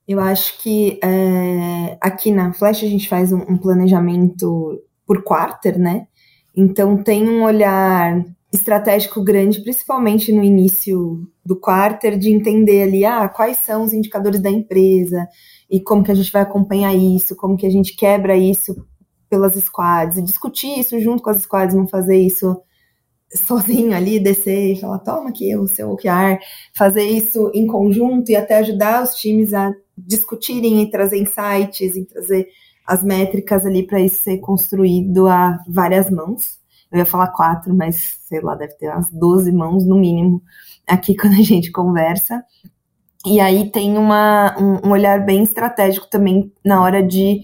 Eu acho que é, aqui na Flash a gente faz um, um planejamento por quarter, né? Então tem um olhar estratégico grande, principalmente no início do quarter, de entender ali ah, quais são os indicadores da empresa e como que a gente vai acompanhar isso, como que a gente quebra isso pelas squads e discutir isso junto com as squads, não fazer isso sozinho ali, descer e falar, toma aqui o seu OKR, fazer isso em conjunto e até ajudar os times a discutirem e trazer insights e trazer as métricas ali para isso ser construído a várias mãos. Eu ia falar quatro, mas sei lá, deve ter umas 12 mãos no mínimo aqui quando a gente conversa. E aí tem uma, um, um olhar bem estratégico também na hora de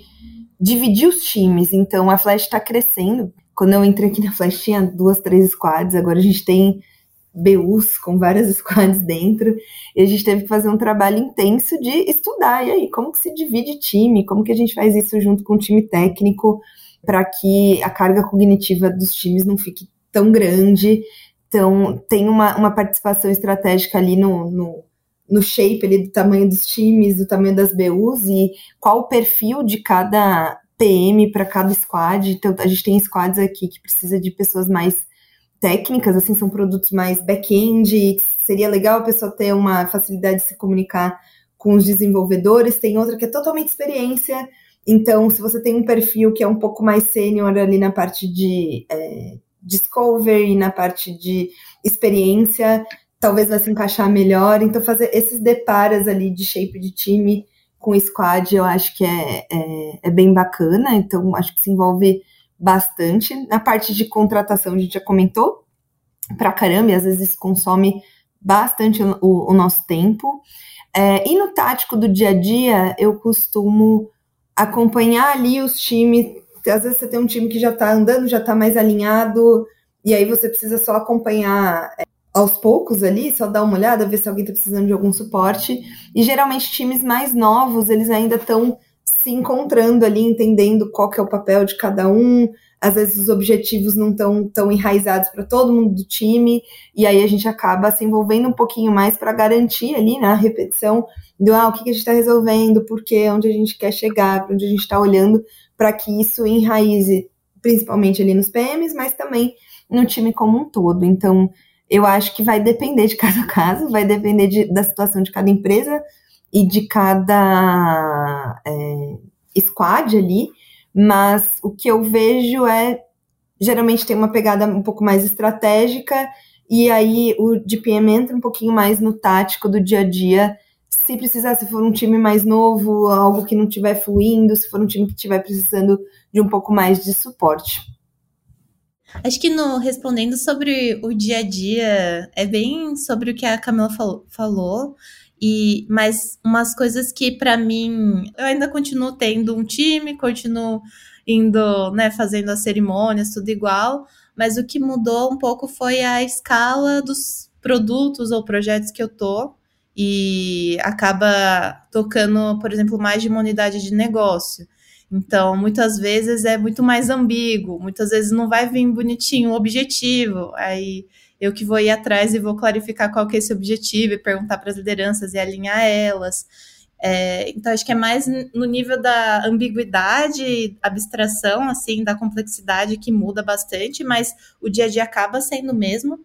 dividir os times. Então a Flash está crescendo. Quando eu entrei aqui na Flash tinha duas, três squads, agora a gente tem BUs com várias squads dentro, e a gente teve que fazer um trabalho intenso de estudar, e aí, como que se divide time, como que a gente faz isso junto com o time técnico, para que a carga cognitiva dos times não fique tão grande, então tem uma, uma participação estratégica ali no, no no shape ali do tamanho dos times, do tamanho das BUs e qual o perfil de cada PM para cada squad. Então, a gente tem squads aqui que precisa de pessoas mais técnicas, assim, são produtos mais back-end. Seria legal a pessoa ter uma facilidade de se comunicar com os desenvolvedores. Tem outra que é totalmente experiência. Então, se você tem um perfil que é um pouco mais sênior ali na parte de é, discovery, na parte de experiência, talvez vai se encaixar melhor. Então, fazer esses deparas ali de shape de time com squad, eu acho que é, é, é, bem bacana. Então, acho que se envolve bastante. Na parte de contratação, a gente já comentou pra caramba, e às vezes consome bastante o, o, o nosso tempo. É, e no tático do dia a dia, eu costumo acompanhar ali os times. Às vezes você tem um time que já tá andando, já tá mais alinhado, e aí você precisa só acompanhar é, aos poucos ali, só dar uma olhada, ver se alguém está precisando de algum suporte. E geralmente times mais novos, eles ainda estão se encontrando ali, entendendo qual que é o papel de cada um. Às vezes os objetivos não estão tão enraizados para todo mundo do time, e aí a gente acaba se envolvendo um pouquinho mais para garantir ali, na né, repetição do ah, o que, que a gente está resolvendo, por quê, onde a gente quer chegar, para onde a gente está olhando, para que isso enraize principalmente ali nos PMs, mas também no time como um todo. Então, eu acho que vai depender de cada caso, vai depender de, da situação de cada empresa e de cada é, squad ali, mas o que eu vejo é geralmente tem uma pegada um pouco mais estratégica e aí o DPM entra um pouquinho mais no tático do dia a dia. Se precisar, se for um time mais novo, algo que não estiver fluindo, se for um time que estiver precisando de um pouco mais de suporte. Acho que no respondendo sobre o dia a dia, é bem sobre o que a Camila falou, falou. E mas umas coisas que para mim eu ainda continuo tendo um time, continuo indo, né, fazendo as cerimônias, tudo igual, mas o que mudou um pouco foi a escala dos produtos ou projetos que eu tô. E acaba tocando, por exemplo, mais de uma unidade de negócio. Então, muitas vezes é muito mais ambíguo, muitas vezes não vai vir bonitinho o objetivo. Aí eu que vou ir atrás e vou clarificar qual que é esse objetivo e perguntar para as lideranças e alinhar elas. É, então, acho que é mais no nível da ambiguidade, abstração, assim, da complexidade que muda bastante, mas o dia a dia acaba sendo o mesmo.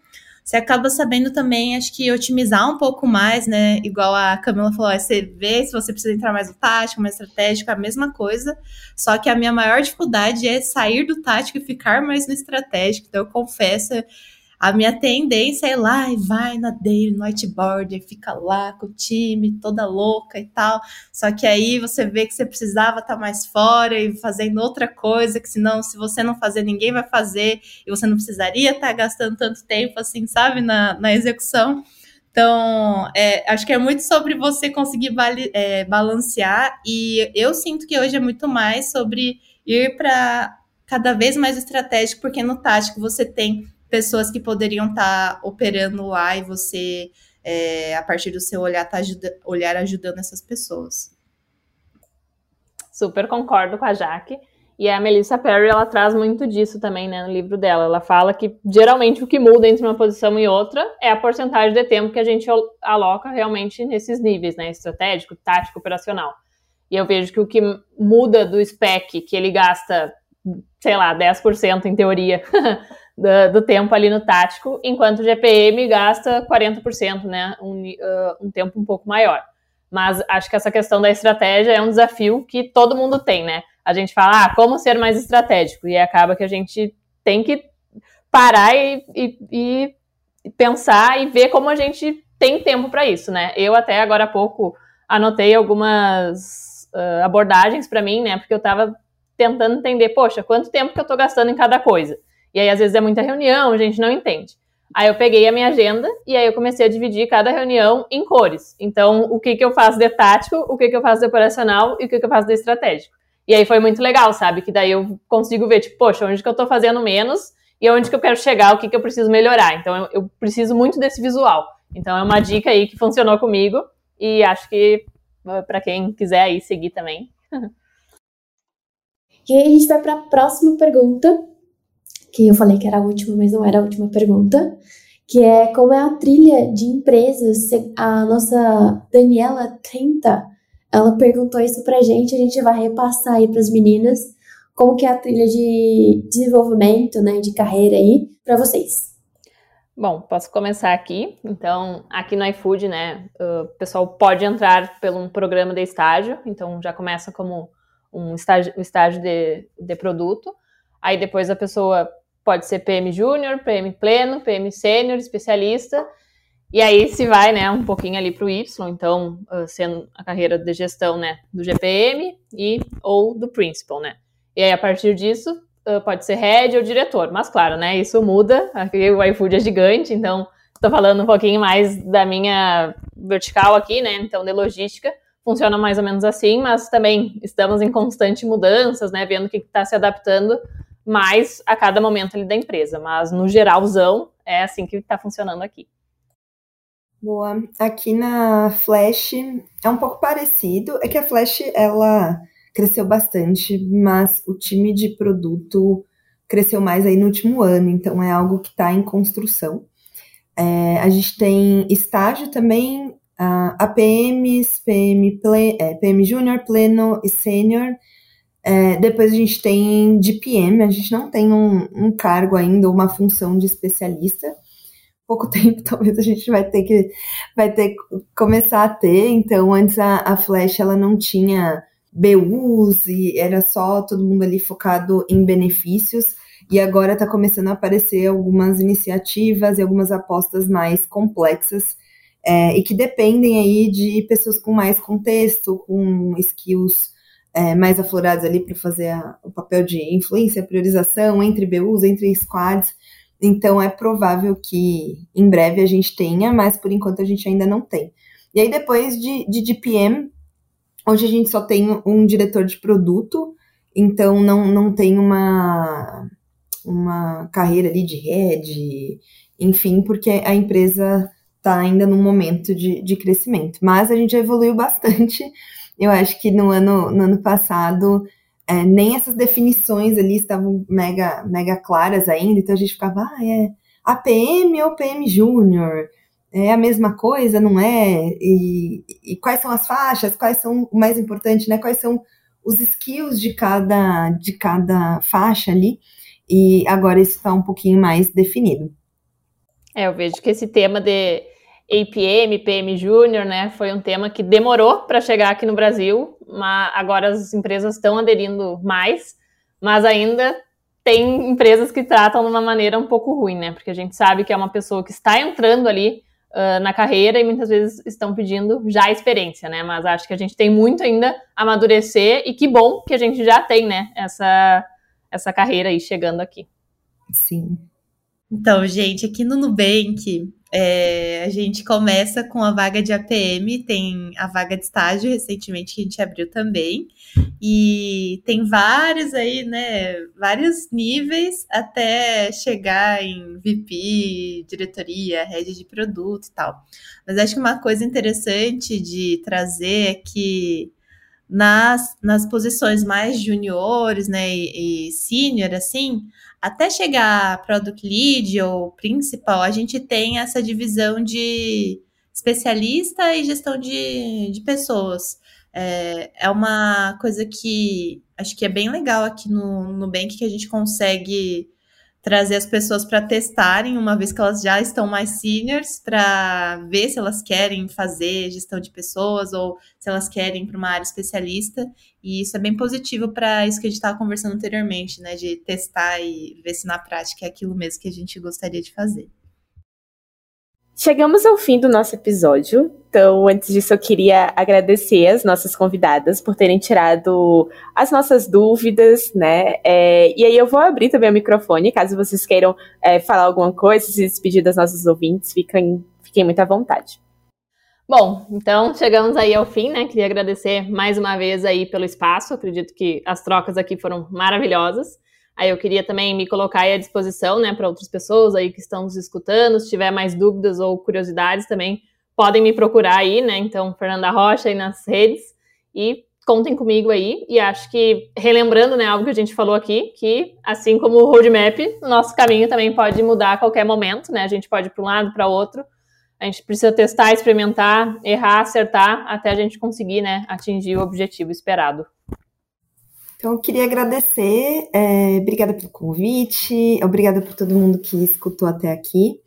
Você acaba sabendo também, acho que, otimizar um pouco mais, né? Igual a Camila falou, você vê se você precisa entrar mais no tático, mais estratégico, a mesma coisa. Só que a minha maior dificuldade é sair do tático e ficar mais no estratégico. Então, eu confesso, a minha tendência é ir lá e vai na daily, no whiteboard, fica lá com o time, toda louca e tal. Só que aí você vê que você precisava estar tá mais fora e fazendo outra coisa, que senão, se você não fazer, ninguém vai fazer, e você não precisaria estar tá gastando tanto tempo assim, sabe, na, na execução. Então, é, acho que é muito sobre você conseguir é, balancear, e eu sinto que hoje é muito mais sobre ir para cada vez mais estratégico, porque no tático você tem pessoas que poderiam estar tá operando lá e você, é, a partir do seu olhar, tá ajuda, olhar ajudando essas pessoas. Super concordo com a Jaque. E a Melissa Perry, ela traz muito disso também, né, no livro dela. Ela fala que geralmente o que muda entre uma posição e outra é a porcentagem de tempo que a gente aloca realmente nesses níveis, né, estratégico, tático, operacional. E eu vejo que o que muda do spec, que ele gasta, sei lá, 10% em teoria, do, do, tempo ali no tático, enquanto o GPM gasta 40%, né? Um, uh, um tempo um pouco maior. Mas acho que essa questão da estratégia é um desafio que todo mundo tem, né? A gente fala, ah, como ser mais estratégico? E acaba que a gente tem que parar e, e, e pensar e ver como a gente tem tempo para isso, né? Eu até agora há pouco anotei algumas uh, abordagens para mim, né? Porque eu estava tentando entender, poxa, quanto tempo que eu estou gastando em cada coisa? E aí, às vezes, é muita reunião, a gente não entende. Aí eu peguei a minha agenda e aí eu comecei a dividir cada reunião em cores. Então, o que, que eu faço de tático, o que, que eu faço de operacional e o que, que eu faço de estratégico. E aí foi muito legal, sabe? Que daí eu consigo ver, tipo, poxa, onde que eu tô fazendo menos e onde que eu quero chegar, o que, que eu preciso melhorar. Então, eu, eu preciso muito desse visual. Então, é uma dica aí que funcionou comigo e acho que uh, para quem quiser aí seguir também. e aí a gente vai para a próxima pergunta, que eu falei que era a última, mas não era a última pergunta, que é como é a trilha de empresas. A nossa Daniela 30, ela perguntou isso pra gente, a gente vai repassar aí pras meninas como que é a trilha de desenvolvimento, né, de carreira aí para vocês. Bom, posso começar aqui. Então, aqui no iFood, né, o pessoal pode entrar pelo um programa de estágio, então já começa como um estágio, um estágio de, de produto. Aí depois a pessoa pode ser PM Júnior, PM Pleno, PM Sênior, especialista, e aí se vai, né, um pouquinho ali para o Y, então, uh, sendo a carreira de gestão, né, do GPM e ou do Principal, né. E aí, a partir disso, uh, pode ser Head ou diretor, mas claro, né, isso muda, aqui o iFood é gigante, então, estou falando um pouquinho mais da minha vertical aqui, né, então, de logística, funciona mais ou menos assim, mas também estamos em constante mudanças, né, vendo o que está se adaptando mais a cada momento ali da empresa. Mas no geralzão é assim que está funcionando aqui. Boa. Aqui na Flash é um pouco parecido. É que a Flash ela cresceu bastante, mas o time de produto cresceu mais aí no último ano, então é algo que está em construção. É, a gente tem estágio também, uh, APMs, PM, é, PM Júnior, Pleno e Sênior, é, depois a gente tem DPM, a gente não tem um, um cargo ainda, uma função de especialista. Pouco tempo, talvez a gente vai ter que vai ter começar a ter. Então, antes a, a Flash ela não tinha BUs e era só todo mundo ali focado em benefícios. E agora está começando a aparecer algumas iniciativas e algumas apostas mais complexas é, e que dependem aí de pessoas com mais contexto, com skills é, mais aflorados ali para fazer a, o papel de influência, priorização entre BUs, entre squads. Então é provável que em breve a gente tenha, mas por enquanto a gente ainda não tem. E aí depois de, de DPM, hoje a gente só tem um diretor de produto, então não, não tem uma uma carreira ali de rede, enfim, porque a empresa está ainda num momento de, de crescimento. Mas a gente já evoluiu bastante. Eu acho que no ano, no ano passado é, nem essas definições ali estavam mega, mega claras ainda, então a gente ficava, ah, é APM ou PM Júnior? É a mesma coisa, não é? E, e, quais são as faixas? Quais são, o mais importante, né? Quais são os skills de cada, de cada faixa ali? E agora isso está um pouquinho mais definido. É, eu vejo que esse tema de APM, PM Júnior, né, foi um tema que demorou para chegar aqui no Brasil, mas agora as empresas estão aderindo mais, mas ainda tem empresas que tratam de uma maneira um pouco ruim, né, porque a gente sabe que é uma pessoa que está entrando ali uh, na carreira e muitas vezes estão pedindo já experiência, né, mas acho que a gente tem muito ainda a amadurecer e que bom que a gente já tem, né, essa, essa carreira aí chegando aqui. Sim. Então, gente, aqui no Nubank, é, a gente começa com a vaga de APM, tem a vaga de estágio recentemente que a gente abriu também, e tem vários aí, né? Vários níveis até chegar em VP, diretoria, rede de produto e tal. Mas acho que uma coisa interessante de trazer é que nas, nas posições mais juniores, né, e, e senior, assim, até chegar product lead ou principal, a gente tem essa divisão de especialista e gestão de, de pessoas. É, é uma coisa que acho que é bem legal aqui no, no Nubank que a gente consegue trazer as pessoas para testarem, uma vez que elas já estão mais seniors, para ver se elas querem fazer gestão de pessoas ou se elas querem para uma área especialista. E isso é bem positivo para isso que a gente estava conversando anteriormente, né? De testar e ver se na prática é aquilo mesmo que a gente gostaria de fazer. Chegamos ao fim do nosso episódio. Então, antes disso, eu queria agradecer as nossas convidadas por terem tirado as nossas dúvidas, né? É, e aí eu vou abrir também o microfone, caso vocês queiram é, falar alguma coisa, se despedir das nossas ouvintes, fiquem, fiquem muito à vontade. Bom, então chegamos aí ao fim, né? Queria agradecer mais uma vez aí pelo espaço. Acredito que as trocas aqui foram maravilhosas. Aí eu queria também me colocar à disposição, né, para outras pessoas aí que estão nos escutando. Se tiver mais dúvidas ou curiosidades também, podem me procurar aí, né? Então, Fernanda Rocha aí nas redes e contem comigo aí. E acho que, relembrando, né, algo que a gente falou aqui, que assim como o roadmap, nosso caminho também pode mudar a qualquer momento, né? A gente pode ir para um lado, para outro. A gente precisa testar, experimentar, errar, acertar, até a gente conseguir, né, atingir o objetivo esperado. Então, eu queria agradecer, é, obrigada pelo convite, obrigada por todo mundo que escutou até aqui.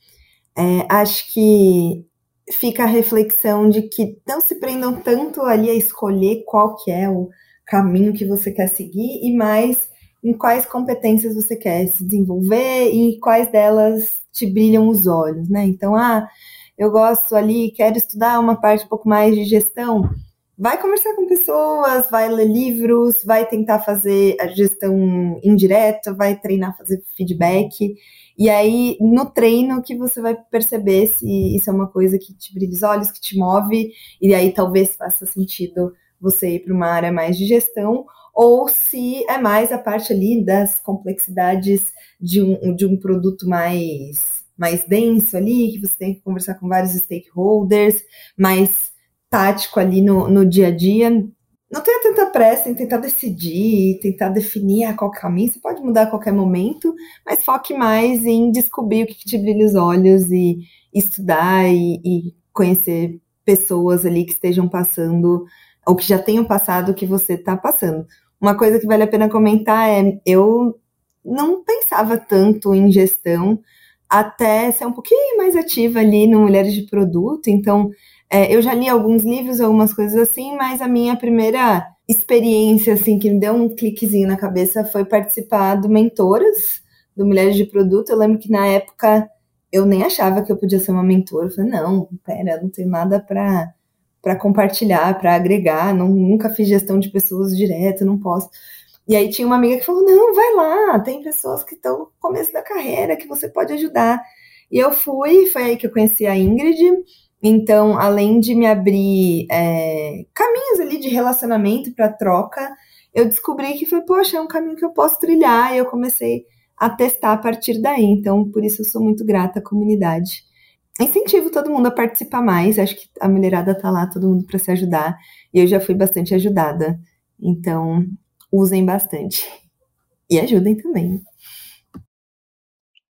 É, acho que fica a reflexão de que não se prendam tanto ali a escolher qual que é o caminho que você quer seguir e mais em quais competências você quer se desenvolver e quais delas te brilham os olhos, né? Então, ah, eu gosto ali, quero estudar uma parte um pouco mais de gestão vai conversar com pessoas, vai ler livros, vai tentar fazer a gestão indireta, vai treinar, fazer feedback. E aí, no treino, que você vai perceber se isso é uma coisa que te brilha os olhos, que te move, e aí talvez faça sentido você ir para uma área mais de gestão, ou se é mais a parte ali das complexidades de um, de um produto mais, mais denso ali, que você tem que conversar com vários stakeholders, mais tático ali no, no dia a dia. Não tenha tanta pressa em tentar decidir, tentar definir a qual caminho, você pode mudar a qualquer momento, mas foque mais em descobrir o que te brilha os olhos e estudar e, e conhecer pessoas ali que estejam passando ou que já tenham passado o que você está passando. Uma coisa que vale a pena comentar é: eu não pensava tanto em gestão até ser um pouquinho mais ativa ali no Mulheres de Produto, então é, eu já li alguns livros, algumas coisas assim, mas a minha primeira experiência, assim, que me deu um cliquezinho na cabeça foi participar do Mentoras, do Mulheres de Produto. Eu lembro que na época eu nem achava que eu podia ser uma mentora. Eu falei, não, pera, não tenho nada para para compartilhar, para agregar, não, nunca fiz gestão de pessoas direto, não posso. E aí tinha uma amiga que falou: não, vai lá, tem pessoas que estão no começo da carreira que você pode ajudar. E eu fui, foi aí que eu conheci a Ingrid, então, além de me abrir é, caminhos ali de relacionamento para troca, eu descobri que foi, poxa, é um caminho que eu posso trilhar. E eu comecei a testar a partir daí. Então, por isso eu sou muito grata à comunidade. Incentivo todo mundo a participar mais. Acho que a mulherada tá lá, todo mundo para se ajudar. E eu já fui bastante ajudada. Então, usem bastante. E ajudem também.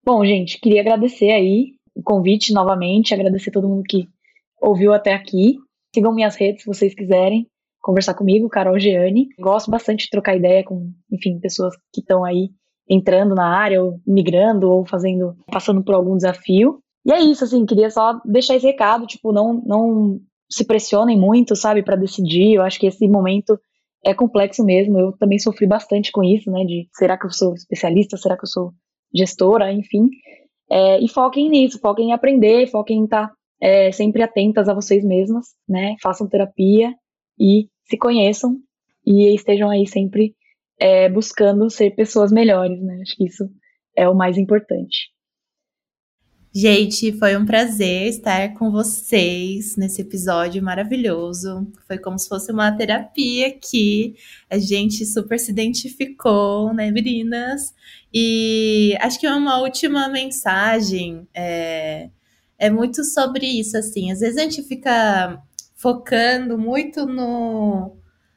Bom, gente, queria agradecer aí o convite novamente, agradecer todo mundo que ouviu até aqui. Sigam minhas redes se vocês quiserem conversar comigo, Carol Gianni. Gosto bastante de trocar ideia com, enfim, pessoas que estão aí entrando na área, ou migrando, ou fazendo, passando por algum desafio. E é isso, assim, queria só deixar esse recado, tipo, não, não se pressionem muito, sabe, para decidir. Eu acho que esse momento é complexo mesmo. Eu também sofri bastante com isso, né, de será que eu sou especialista, será que eu sou gestora, enfim. É, e foquem nisso, foquem em aprender, foquem em estar tá, é, sempre atentas a vocês mesmas, né, façam terapia e se conheçam e estejam aí sempre é, buscando ser pessoas melhores, né? Acho que isso é o mais importante. Gente, foi um prazer estar com vocês nesse episódio maravilhoso. Foi como se fosse uma terapia aqui. A gente super se identificou, né, meninas? E acho que uma última mensagem é, é muito sobre isso, assim. Às vezes a gente fica focando muito no,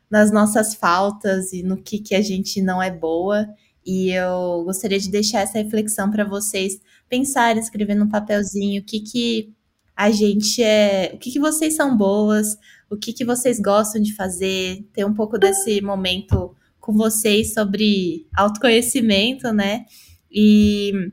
nas nossas faltas e no que, que a gente não é boa. E eu gostaria de deixar essa reflexão para vocês pensarem, escrever no papelzinho o que, que a gente é, o que, que vocês são boas, o que, que vocês gostam de fazer, ter um pouco desse momento com vocês sobre autoconhecimento, né? E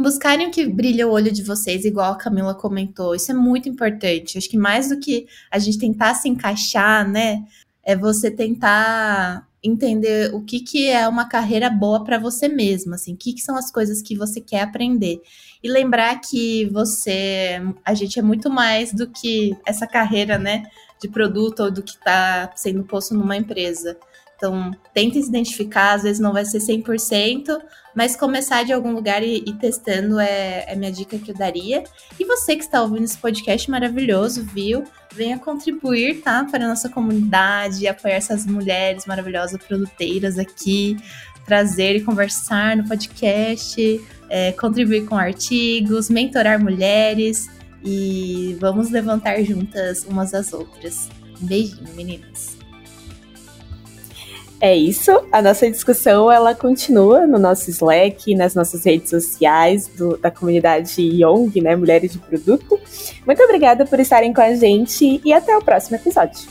buscarem o que brilha o olho de vocês, igual a Camila comentou. Isso é muito importante. Acho que mais do que a gente tentar se encaixar, né? É você tentar entender o que, que é uma carreira boa para você mesma, assim, o que, que são as coisas que você quer aprender. E lembrar que você, a gente é muito mais do que essa carreira, né, de produto ou do que está sendo posto numa empresa. Então, tente se identificar, às vezes não vai ser 100%, mas começar de algum lugar e, e testando é, é minha dica que eu daria. E você que está ouvindo esse podcast maravilhoso, viu? Venha contribuir, tá? Para a nossa comunidade, apoiar essas mulheres maravilhosas produteiras aqui, trazer e conversar no podcast, é, contribuir com artigos, mentorar mulheres e vamos levantar juntas umas às outras. Um beijinho, meninas. É isso. A nossa discussão ela continua no nosso Slack, nas nossas redes sociais do, da comunidade Young, né, Mulheres de Produto. Muito obrigada por estarem com a gente e até o próximo episódio.